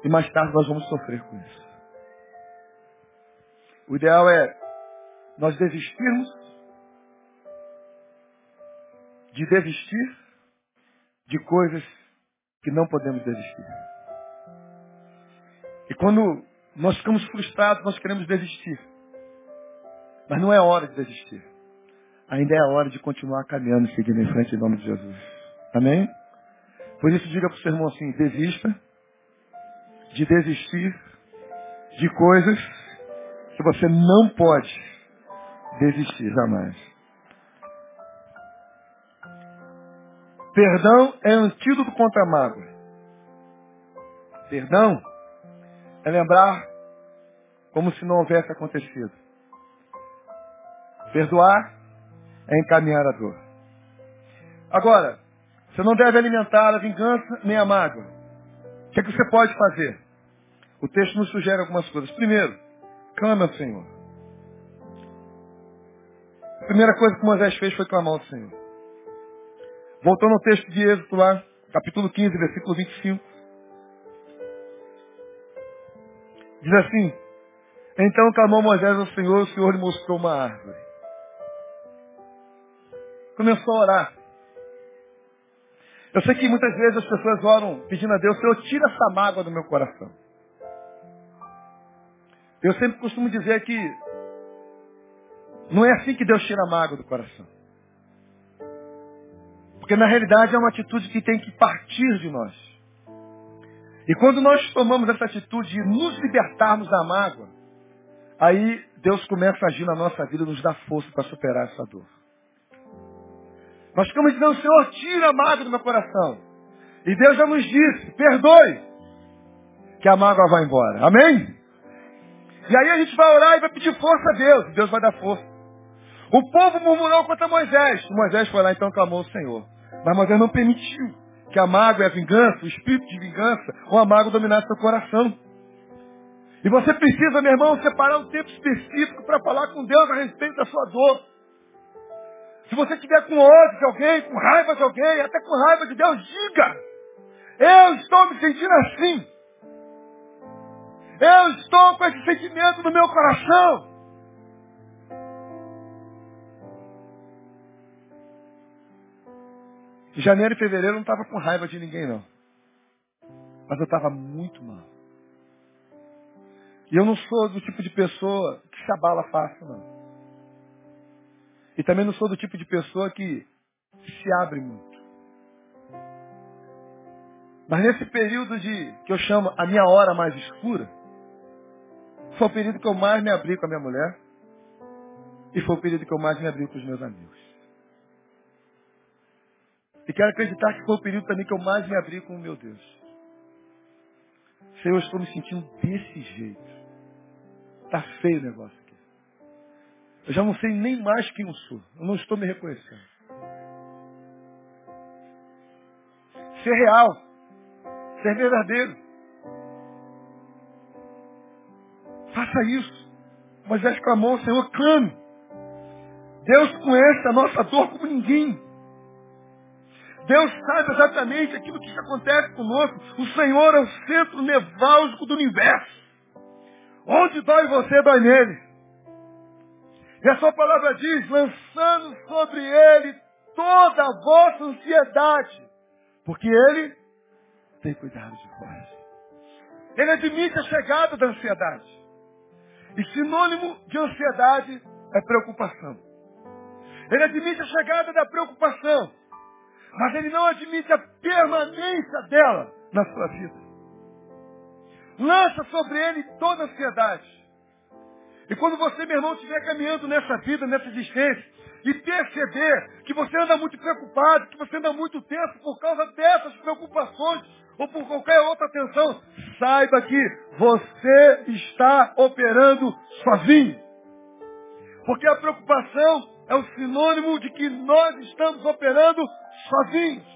E mais tarde nós vamos sofrer com isso. O ideal é nós desistirmos de desistir de coisas que não podemos desistir. E quando nós ficamos frustrados, nós queremos desistir. Mas não é hora de desistir. Ainda é hora de continuar caminhando e seguindo em frente em nome de Jesus. Amém? Por isso diga para o seu irmão assim, desista de desistir de coisas que você não pode desistir jamais. Perdão é antídoto contra a mágoa. Perdão é lembrar como se não houvesse acontecido. Perdoar é encaminhar a dor. Agora, você não deve alimentar a vingança nem a mágoa. O que, é que você pode fazer? O texto nos sugere algumas coisas. Primeiro, clama ao Senhor. A primeira coisa que Moisés fez foi clamar ao Senhor. Voltando ao texto de Êxodo lá, capítulo 15, versículo 25. Diz assim, então clamou Moisés ao Senhor, o Senhor lhe mostrou uma árvore. Começou a orar. Eu sei que muitas vezes as pessoas oram pedindo a Deus, Senhor, tira essa mágoa do meu coração. Eu sempre costumo dizer que não é assim que Deus tira a mágoa do coração. Porque na realidade é uma atitude que tem que partir de nós. E quando nós tomamos essa atitude de nos libertarmos da mágoa, aí Deus começa a agir na nossa vida e nos dá força para superar essa dor. Nós ficamos dizendo, Senhor, tira a mágoa do meu coração. E Deus já nos disse, perdoe, que a mágoa vai embora. Amém? E aí a gente vai orar e vai pedir força a Deus. E Deus vai dar força. O povo murmurou contra Moisés. Moisés foi lá então clamou ao Senhor. Mas Moisés não permitiu que a mágoa e a vingança, o espírito de vingança, ou a mágoa dominasse seu coração. E você precisa, meu irmão, separar um tempo específico para falar com Deus a respeito da sua dor. Se você estiver com ódio de alguém, com raiva de alguém, até com raiva de Deus, diga. Eu estou me sentindo assim. Eu estou com esse sentimento no meu coração. Em janeiro e fevereiro eu não estava com raiva de ninguém, não. Mas eu estava muito mal. E eu não sou do tipo de pessoa que se abala fácil, não. E também não sou do tipo de pessoa que se abre muito. Mas nesse período de que eu chamo a minha hora mais escura, foi o período que eu mais me abri com a minha mulher e foi o período que eu mais me abri com os meus amigos. E quero acreditar que foi o período também que eu mais me abri com o meu Deus. Senhor, eu estou me sentindo desse jeito. Está feio o negócio. Eu já não sei nem mais quem eu sou. Eu não estou me reconhecendo. Ser real. Ser verdadeiro. Faça isso. Moisés clamou, Senhor, clame. Deus conhece a nossa dor como ninguém. Deus sabe exatamente aquilo que acontece conosco. O Senhor é o centro neválgico do universo. Onde dói você, dói nele. E a sua palavra diz, lançando sobre ele toda a vossa ansiedade, porque ele tem cuidado de vós. Ele admite a chegada da ansiedade. E sinônimo de ansiedade é preocupação. Ele admite a chegada da preocupação, mas ele não admite a permanência dela na sua vida. Lança sobre ele toda a ansiedade. E quando você, meu irmão, estiver caminhando nessa vida, nessa existência, e perceber que você anda muito preocupado, que você anda muito tenso por causa dessas preocupações, ou por qualquer outra tensão, saiba que você está operando sozinho. Porque a preocupação é o sinônimo de que nós estamos operando sozinhos.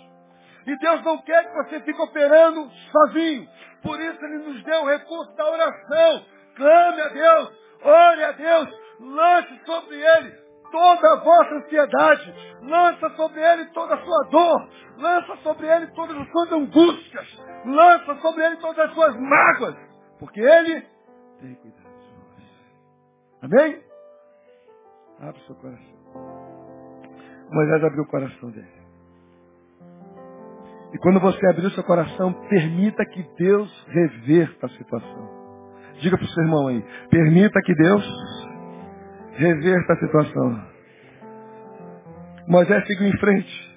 E Deus não quer que você fique operando sozinho. Por isso Ele nos deu o recurso da oração. Clame a Deus. Ore a Deus, lance sobre ele toda a vossa ansiedade, lança sobre ele toda a sua dor, lança sobre ele todas as suas angústias, lança sobre ele todas as suas mágoas, porque ele tem cuidado de nós. Amém? Abre o seu coração. Moisés abriu o coração dele. E quando você abrir o seu coração, permita que Deus reverta a situação. Diga para o seu irmão aí. Permita que Deus reverta a situação. Moisés seguiu em frente.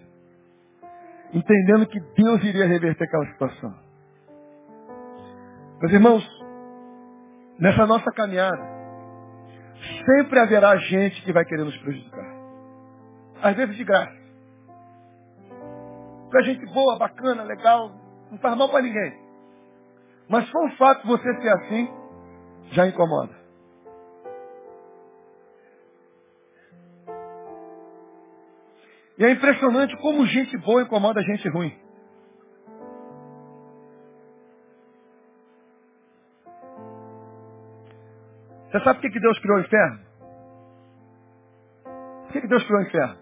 Entendendo que Deus iria reverter aquela situação. Meus irmãos, nessa nossa caminhada, sempre haverá gente que vai querer nos prejudicar. Às vezes de graça. Pra gente boa, bacana, legal, não faz mal para ninguém. Mas foi um fato você ser assim, já incomoda. E é impressionante como gente boa incomoda gente ruim. Você sabe por que que Deus criou o inferno? Por que que Deus criou o inferno?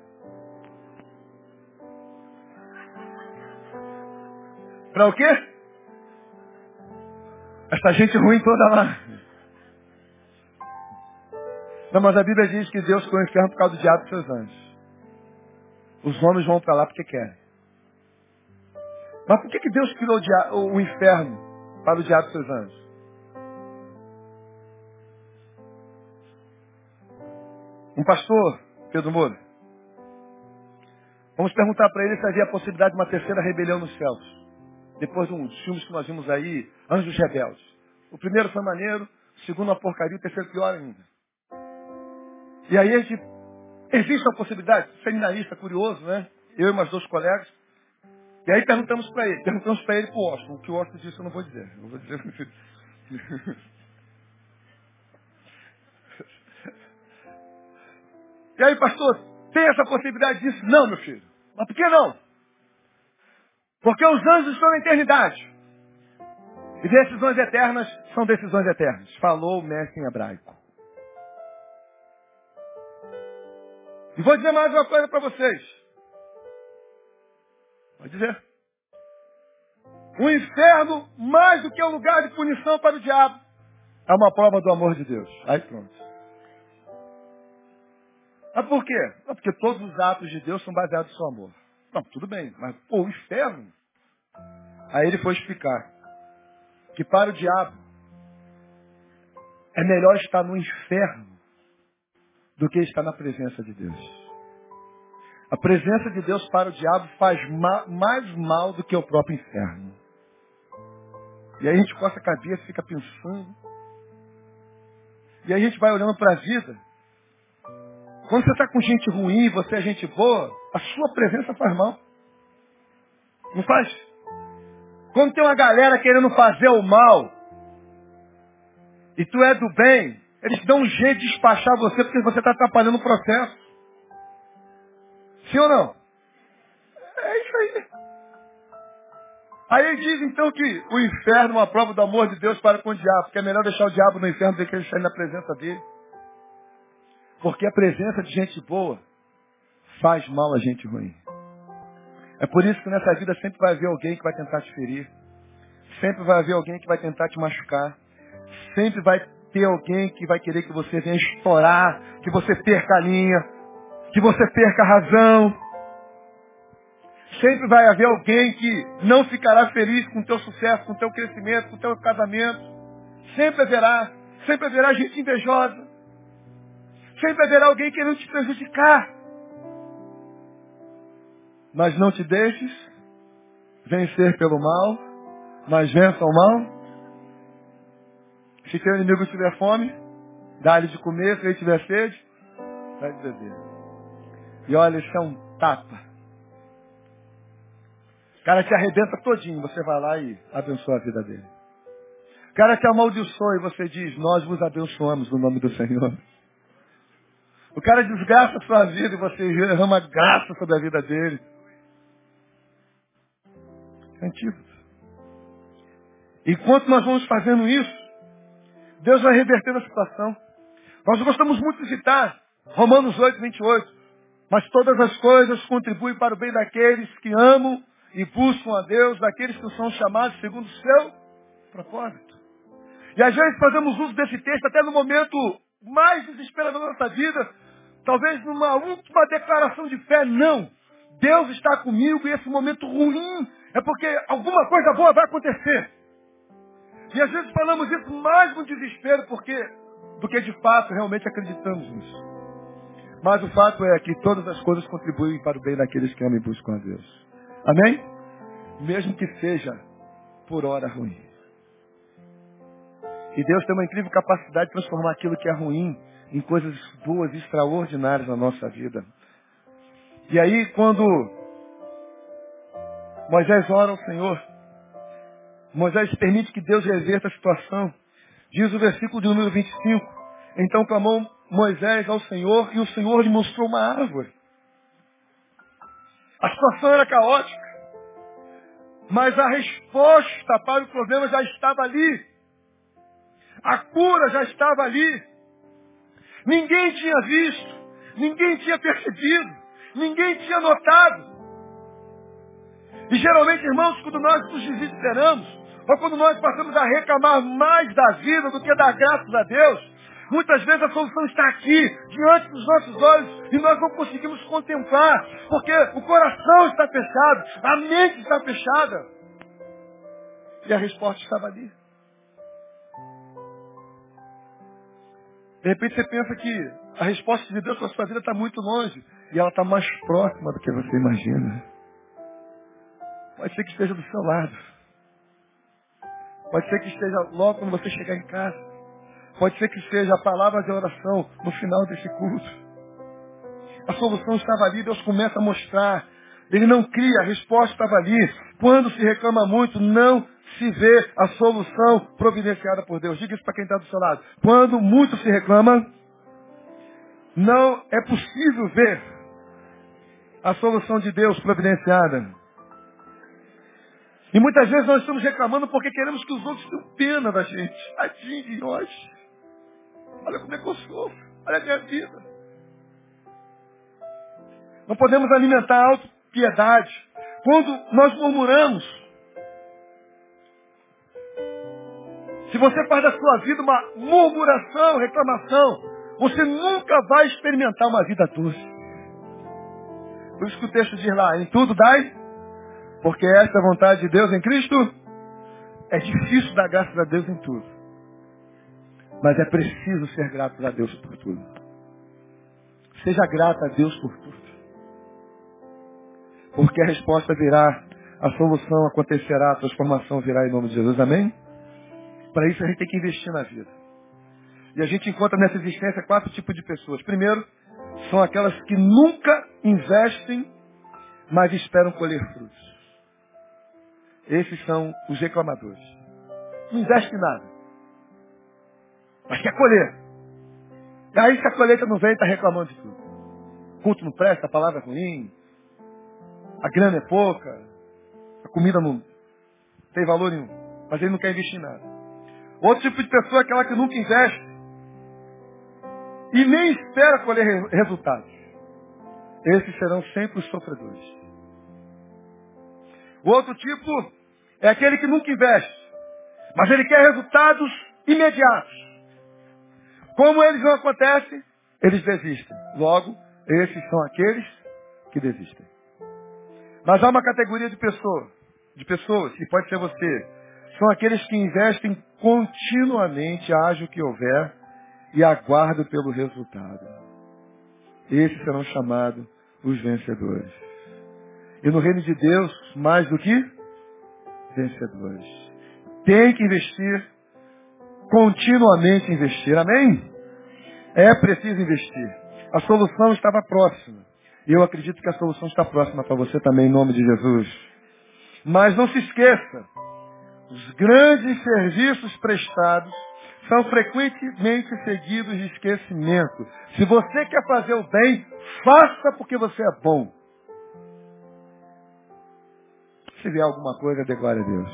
Para o quê? Essa gente ruim toda lá. Não, mas a Bíblia diz que Deus criou o inferno por causa do diabo e seus anjos. Os homens vão para lá porque querem. Mas por que, que Deus criou o inferno para o diabo e seus anjos? Um pastor, Pedro Moura, vamos perguntar para ele se havia a possibilidade de uma terceira rebelião nos céus. Depois de um dos filmes que nós vimos aí, Anjos Rebeldes. O primeiro foi maneiro, o segundo uma porcaria, o terceiro pior ainda. E aí a gente, existe a possibilidade, seminarista curioso, né? Eu e mais dois colegas. E aí perguntamos para ele, perguntamos para ele para o Washington. O que o Washington disse eu não vou dizer. Eu vou dizer. e aí, pastor, tem essa possibilidade disso? Não, meu filho. Mas por que não? Porque os anjos estão na eternidade. E decisões eternas são decisões eternas. Falou o mestre em hebraico. E vou dizer mais uma coisa para vocês. Vou dizer. O inferno, mais do que um lugar de punição para o diabo, é uma prova do amor de Deus. Aí pronto. Mas por quê? Porque todos os atos de Deus são baseados no seu amor. Não, tudo bem, mas pô, o inferno. Aí ele foi explicar que para o diabo é melhor estar no inferno do que estar na presença de Deus. A presença de Deus para o diabo faz ma mais mal do que o próprio inferno. E aí a gente coça a cabeça, fica pensando. E aí a gente vai olhando para a vida. Quando você está com gente ruim, você é gente boa, a sua presença faz mal. Não faz? Quando tem uma galera querendo fazer o mal, e tu é do bem, eles dão um jeito de despachar você porque você está atrapalhando o processo. Sim ou não? É isso aí. Aí ele diz então que o inferno é uma prova do amor de Deus para com o diabo, que é melhor deixar o diabo no inferno do que ele sair na presença dele. Porque a presença de gente boa faz mal a gente ruim. É por isso que nessa vida sempre vai haver alguém que vai tentar te ferir. Sempre vai haver alguém que vai tentar te machucar. Sempre vai ter alguém que vai querer que você venha estourar, que você perca a linha, que você perca a razão. Sempre vai haver alguém que não ficará feliz com o teu sucesso, com o teu crescimento, com o teu casamento. Sempre haverá. Sempre haverá gente invejosa. Sempre haverá alguém querendo te prejudicar. Mas não te deixes vencer pelo mal, mas vença o mal. Se teu inimigo tiver fome, dá-lhe de comer, se ele tiver sede, dá de beber. E olha, isso é um tapa. O cara te arrebenta todinho, você vai lá e abençoa a vida dele. O cara te amaldiçoa e você diz, nós vos abençoamos no nome do Senhor. O cara desgraça a sua vida e você derrama graça sobre a vida dele. Antídoto. Enquanto nós vamos fazendo isso, Deus vai reverter a situação. Nós gostamos muito de citar Romanos 8, 28. Mas todas as coisas contribuem para o bem daqueles que amam e buscam a Deus, daqueles que são chamados segundo o seu propósito. E às vezes fazemos uso desse texto até no momento mais desesperador da nossa vida, talvez numa última declaração de fé. Não. Deus está comigo e esse momento ruim é porque alguma coisa boa vai acontecer. E às vezes falamos isso mais com desespero porque, do que de fato realmente acreditamos nisso. Mas o fato é que todas as coisas contribuem para o bem daqueles que amam e buscam a Deus. Amém? Mesmo que seja por hora ruim. E Deus tem uma incrível capacidade de transformar aquilo que é ruim em coisas boas e extraordinárias na nossa vida. E aí, quando Moisés ora ao Senhor. Moisés permite que Deus reverta a situação. Diz o versículo de número 25. Então clamou Moisés ao Senhor e o Senhor lhe mostrou uma árvore. A situação era caótica. Mas a resposta para o problema já estava ali. A cura já estava ali. Ninguém tinha visto, ninguém tinha percebido, ninguém tinha notado. E geralmente, irmãos, quando nós nos desesperamos, ou quando nós passamos a reclamar mais da vida do que dar graças a Deus, muitas vezes a solução está aqui, diante dos nossos olhos, e nós não conseguimos contemplar, porque o coração está fechado, a mente está fechada. E a resposta estava ali. De repente você pensa que a resposta de Deus para a sua vida está muito longe. E ela está mais próxima do que você imagina. Pode ser que esteja do seu lado. Pode ser que esteja logo quando você chegar em casa. Pode ser que seja a palavra de oração no final desse culto. A solução estava ali, Deus começa a mostrar. Ele não cria, a resposta estava ali. Quando se reclama muito, não se vê a solução providenciada por Deus. Diga isso para quem está do seu lado. Quando muito se reclama, não é possível ver a solução de Deus providenciada. E muitas vezes nós estamos reclamando porque queremos que os outros tenham pena da gente. Tadinho de nós. Olha como é que eu sofro. Olha a minha vida. Não podemos alimentar a autopiedade. Quando nós murmuramos, Se você faz da sua vida uma murmuração, reclamação, você nunca vai experimentar uma vida doce. Por isso que o texto diz lá, em tudo dai, porque esta é vontade de Deus em Cristo. É difícil dar graças a Deus em tudo. Mas é preciso ser grato a Deus por tudo. Seja grato a Deus por tudo. Porque a resposta virá, a solução acontecerá, a transformação virá em nome de Jesus. Amém? Para isso a gente tem que investir na vida. E a gente encontra nessa existência quatro tipos de pessoas. Primeiro, são aquelas que nunca investem, mas esperam colher frutos. Esses são os reclamadores. Não investe nada. Mas quer colher. E aí se a colheita não vem, está reclamando de tudo. O culto não presta, a palavra é ruim, a grana é pouca, a comida não tem valor nenhum. Mas ele não quer investir em nada. Outro tipo de pessoa é aquela que nunca investe e nem espera colher resultados. Esses serão sempre os sofredores. O outro tipo é aquele que nunca investe, mas ele quer resultados imediatos. Como eles não acontecem, eles desistem. Logo, esses são aqueles que desistem. Mas há uma categoria de pessoas, de pessoas, e pode ser você, são aqueles que investem continuamente, haja o que houver, e aguardam pelo resultado. Esses serão chamados os vencedores. E no reino de Deus, mais do que vencedores. Tem que investir, continuamente investir. Amém? É preciso investir. A solução estava próxima. E eu acredito que a solução está próxima para você também, em nome de Jesus. Mas não se esqueça, os grandes serviços prestados são frequentemente seguidos de esquecimento. Se você quer fazer o bem, faça porque você é bom. Se alguma coisa, dê glória a Deus.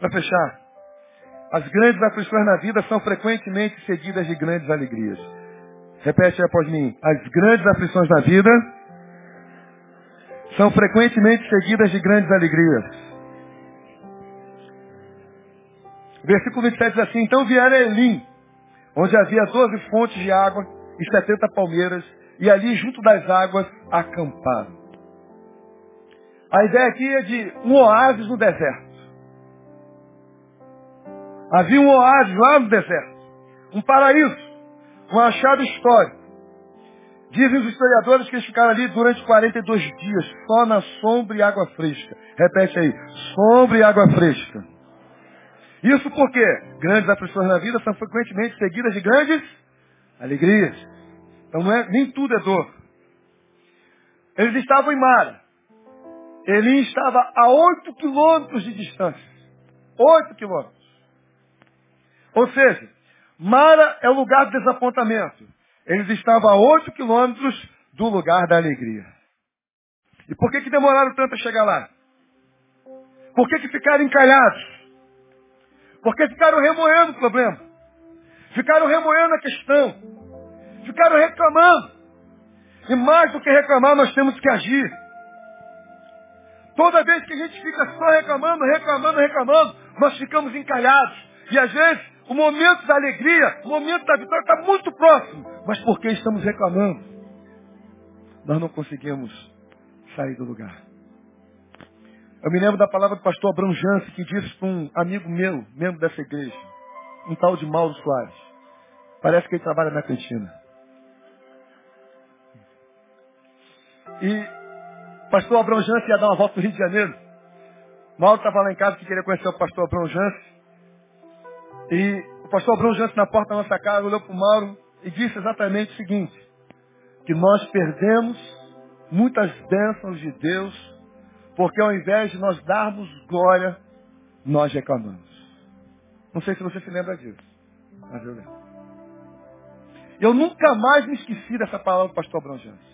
Para fechar, as grandes aflições na vida são frequentemente seguidas de grandes alegrias. Repete após mim. As grandes aflições na vida são frequentemente seguidas de grandes alegrias. Versículo 27 diz assim, então vieram a Elim, onde havia doze fontes de água e setenta palmeiras, e ali junto das águas acamparam. A ideia aqui é de um oásis no deserto. Havia um oásis lá no deserto. Um paraíso. Um achado histórico. Dizem os historiadores que eles ficaram ali durante 42 dias, só na sombra e água fresca. Repete aí, sombra e água fresca. Isso porque grandes aflições na vida são frequentemente seguidas de grandes alegrias. Então é, nem tudo é dor. Eles estavam em Mara. Ele estava a oito quilômetros de distância. Oito quilômetros. Ou seja, Mara é o lugar do desapontamento. Eles estavam a oito quilômetros do lugar da alegria. E por que, que demoraram tanto a chegar lá? Por que, que ficaram encalhados? Porque ficaram remoendo o problema. Ficaram remoendo a questão. Ficaram reclamando. E mais do que reclamar, nós temos que agir. Toda vez que a gente fica só reclamando, reclamando, reclamando, nós ficamos encalhados. E às vezes, o momento da alegria, o momento da vitória está muito próximo. Mas porque estamos reclamando, nós não conseguimos sair do lugar. Eu me lembro da palavra do pastor Abrão Jance, que disse para um amigo meu, membro dessa igreja, um tal de Mauro Soares. Parece que ele trabalha na cantina. E pastor Abrão Jance ia dar uma volta no Rio de Janeiro. Mauro estava lá em casa que queria conhecer o pastor Abrão Jance. E o pastor Abrão Jance na porta da nossa casa olhou para o Mauro e disse exatamente o seguinte, que nós perdemos muitas bênçãos de Deus porque ao invés de nós darmos glória, nós reclamamos. Não sei se você se lembra disso, mas eu lembro. Eu nunca mais me esqueci dessa palavra do pastor Branjans.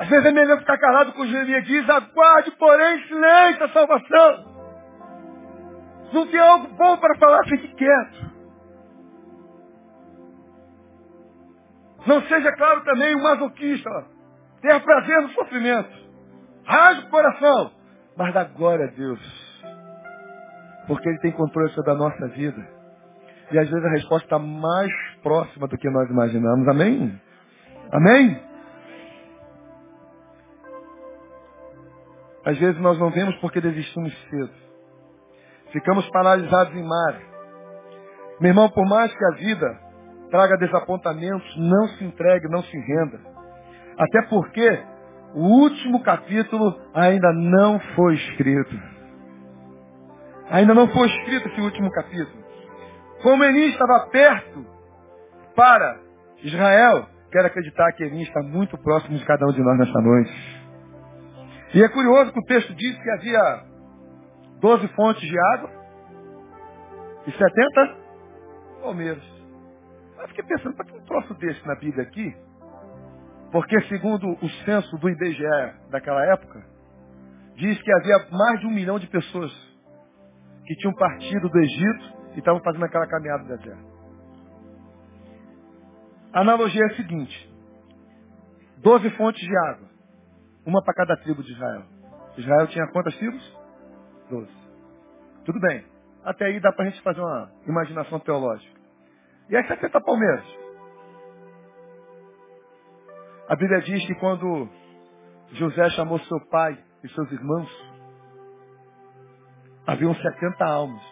Às vezes é melhor ficar calado com Jeremias diz, aguarde, porém, silêncio a salvação. Não tem algo bom para falar, fique quieto. Não seja, claro, também um masoquista. Ter prazer no sofrimento. Rasga o coração. Mas dá glória a Deus. Porque Ele tem controle sobre a nossa vida. E às vezes a resposta está mais próxima do que nós imaginamos. Amém? Amém? Às vezes nós não vemos porque desistimos cedo. Ficamos paralisados em mar. Meu irmão, por mais que a vida traga desapontamentos, não se entregue, não se renda. Até porque o último capítulo ainda não foi escrito. Ainda não foi escrito esse último capítulo. Como Eni estava perto para Israel, quero acreditar que Eni está muito próximo de cada um de nós nesta noite. E é curioso que o texto diz que havia 12 fontes de água e 70 palmeiras. Eu fiquei pensando, para que um troço desse na Bíblia aqui porque segundo o censo do IBGE daquela época, diz que havia mais de um milhão de pessoas que tinham partido do Egito e estavam fazendo aquela caminhada do deserto. A analogia é a seguinte. Doze fontes de água. Uma para cada tribo de Israel. Israel tinha quantas tribos? Doze. Tudo bem. Até aí dá para a gente fazer uma imaginação teológica. E as 70 palmeiras? A Bíblia diz que quando José chamou seu pai e seus irmãos, haviam 70 almas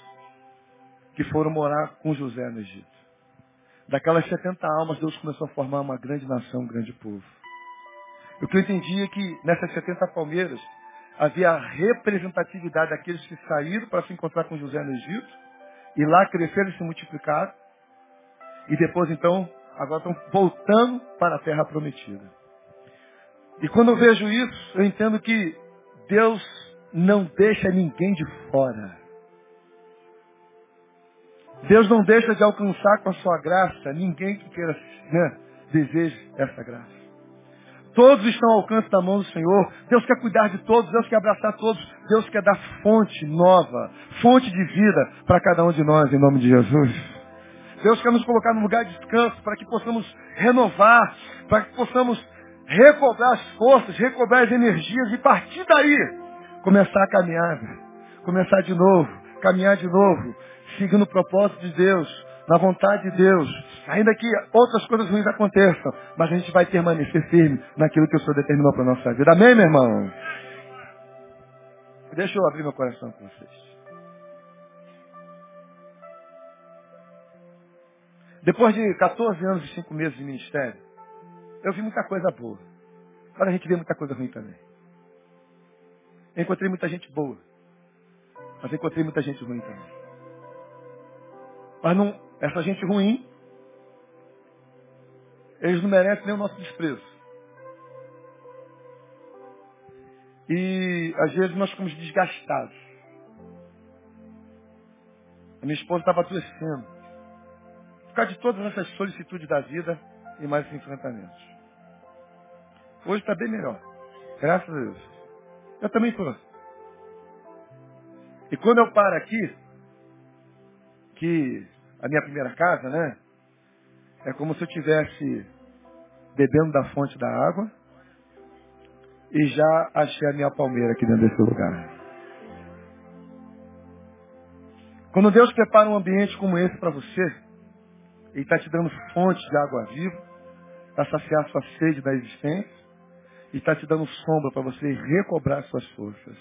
que foram morar com José no Egito. Daquelas 70 almas, Deus começou a formar uma grande nação, um grande povo. O que eu entendi é que nessas 70 palmeiras havia a representatividade daqueles que saíram para se encontrar com José no Egito, e lá cresceram e se multiplicaram, e depois então agora estão voltando para a terra prometida. E quando eu vejo isso, eu entendo que Deus não deixa ninguém de fora. Deus não deixa de alcançar com a sua graça ninguém que queira, né, deseje essa graça. Todos estão ao alcance da mão do Senhor. Deus quer cuidar de todos, Deus quer abraçar todos. Deus quer dar fonte nova, fonte de vida para cada um de nós, em nome de Jesus. Deus quer nos colocar num lugar de descanso para que possamos renovar, para que possamos recobrar as forças, recobrar as energias e partir daí começar a caminhada, começar de novo, caminhar de novo, seguindo o propósito de Deus, na vontade de Deus, ainda que outras coisas ruins aconteçam, mas a gente vai permanecer firme naquilo que o Senhor determinou para a nossa vida. Amém, meu irmão? Deixa eu abrir meu coração com vocês. Depois de 14 anos e 5 meses de ministério, eu vi muita coisa boa. Agora a gente vê muita coisa ruim também. Eu encontrei muita gente boa. Mas encontrei muita gente ruim também. Mas não, essa gente ruim, eles não merecem nem o nosso desprezo. E às vezes nós ficamos desgastados. A minha esposa estava adoecendo causa de todas essas solicitudes da vida e mais enfrentamentos. Hoje está bem melhor. Graças a Deus. Eu também estou. E quando eu paro aqui, que a minha primeira casa, né? É como se eu tivesse bebendo da fonte da água e já achei a minha palmeira aqui dentro desse lugar. Quando Deus prepara um ambiente como esse para você, Ele está te dando fonte de água viva, para saciar sua sede da existência, e está te dando sombra para você recobrar suas forças.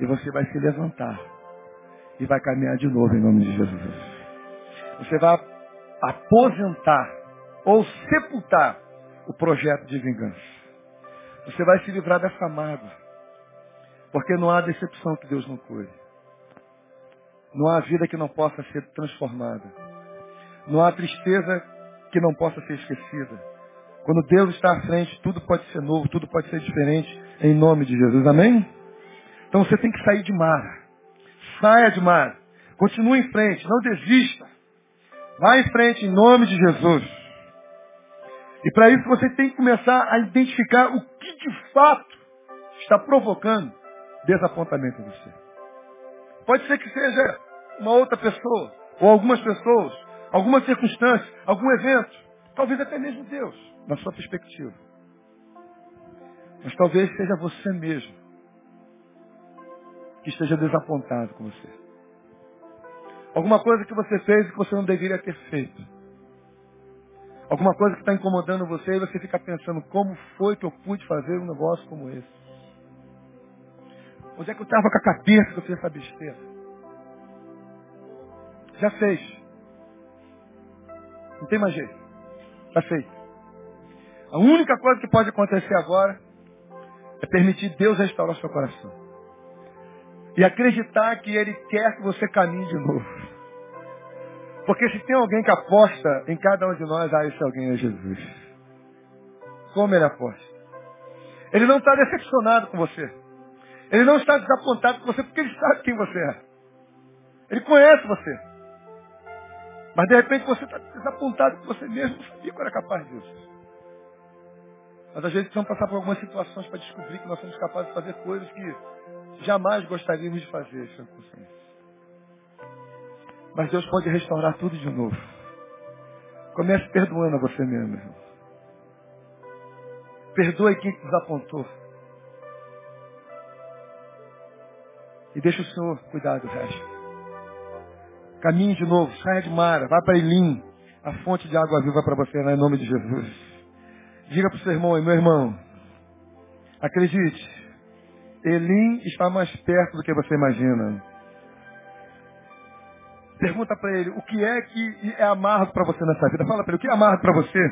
E você vai se levantar e vai caminhar de novo em nome de Jesus. Você vai aposentar ou sepultar o projeto de vingança. Você vai se livrar dessa mágoa. Porque não há decepção que Deus não cure. Não há vida que não possa ser transformada. Não há tristeza que não possa ser esquecida. Quando Deus está à frente, tudo pode ser novo, tudo pode ser diferente, em nome de Jesus. Amém? Então você tem que sair de mar. Saia de mar. Continue em frente, não desista. Vá em frente em nome de Jesus. E para isso você tem que começar a identificar o que de fato está provocando desapontamento em você. Pode ser que seja uma outra pessoa, ou algumas pessoas, alguma circunstância, algum evento, talvez até mesmo Deus, na sua perspectiva. Mas talvez seja você mesmo que esteja desapontado com você. Alguma coisa que você fez que você não deveria ter feito. Alguma coisa que está incomodando você e você fica pensando, como foi que eu pude fazer um negócio como esse? Onde é que eu estava com a cabeça que eu fiz essa besteira? Já fez. Não tem mais jeito. Já feito. A única coisa que pode acontecer agora é permitir Deus restaurar seu coração. E acreditar que Ele quer que você caminhe de novo. Porque se tem alguém que aposta em cada um de nós, ah, esse alguém é Jesus. Como ele aposta? Ele não está decepcionado com você. Ele não está desapontado com você porque ele sabe quem você é. Ele conhece você. Mas de repente você está desapontado com você mesmo, não sabia que era capaz disso. Mas às vezes precisamos passar por algumas situações para descobrir que nós somos capazes de fazer coisas que jamais gostaríamos de fazer, consciência. Mas Deus pode restaurar tudo de novo. Comece perdoando a você mesmo, irmão. Perdoe quem te desapontou. E deixa o Senhor cuidar do resto. Caminhe de novo, saia de Mara, vá para Elim. A fonte de água viva para você lá em nome de Jesus. Diga para o seu irmão, meu irmão, acredite, Elim está mais perto do que você imagina. Pergunta para ele, o que é que é amargo para você nessa vida? Fala para ele, o que é amargo para você?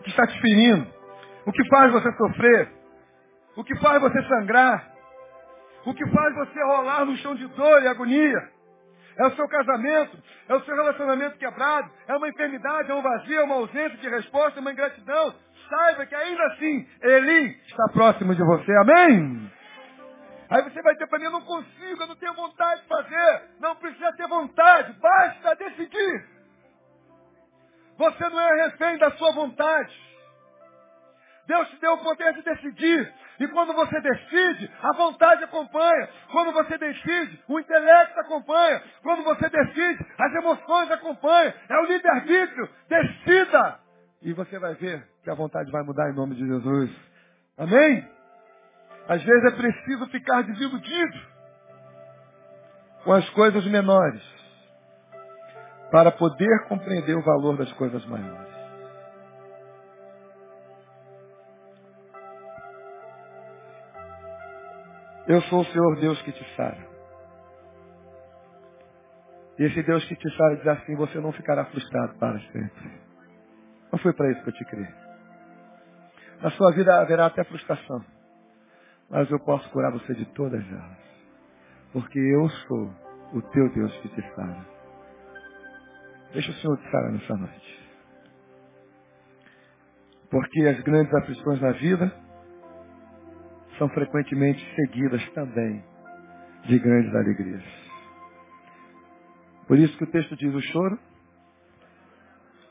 O que está te ferindo? O que faz você sofrer? O que faz você sangrar? O que faz você rolar no chão de dor e agonia? É o seu casamento? É o seu relacionamento quebrado? É uma enfermidade? É um vazio? É uma ausência de resposta? É uma ingratidão? Saiba que ainda assim, Ele está próximo de você. Amém? Aí você vai dizer para mim, eu não consigo, eu não tenho vontade de fazer. Não precisa ter vontade, basta decidir. Você não é refém da sua vontade. Deus te deu o poder de decidir. E quando você decide, a vontade acompanha. Quando você decide, o intelecto acompanha. Quando você decide, as emoções acompanham. É o livre-arbítrio. Decida. E você vai ver que a vontade vai mudar em nome de Jesus. Amém? Às vezes é preciso ficar desiludido com as coisas menores para poder compreender o valor das coisas maiores. Eu sou o Senhor Deus que te sara. E esse Deus que te sara diz assim, você não ficará frustrado para sempre. Não foi para isso que eu te criei. Na sua vida haverá até frustração mas eu posso curar você de todas elas. Porque eu sou o teu Deus que te sara. Deixa o Senhor te sarar nessa noite. Porque as grandes aflições na vida são frequentemente seguidas também de grandes alegrias. Por isso que o texto diz o choro,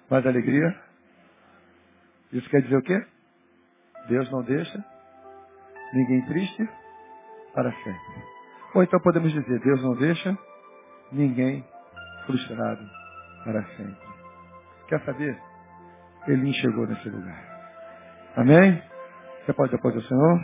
mas alegria. Isso quer dizer o quê? Deus não deixa ninguém triste para sempre. Ou então podemos dizer, Deus não deixa ninguém frustrado para sempre. Quer saber? Ele enxergou nesse lugar. Amém? Você pode aplaudir o Senhor?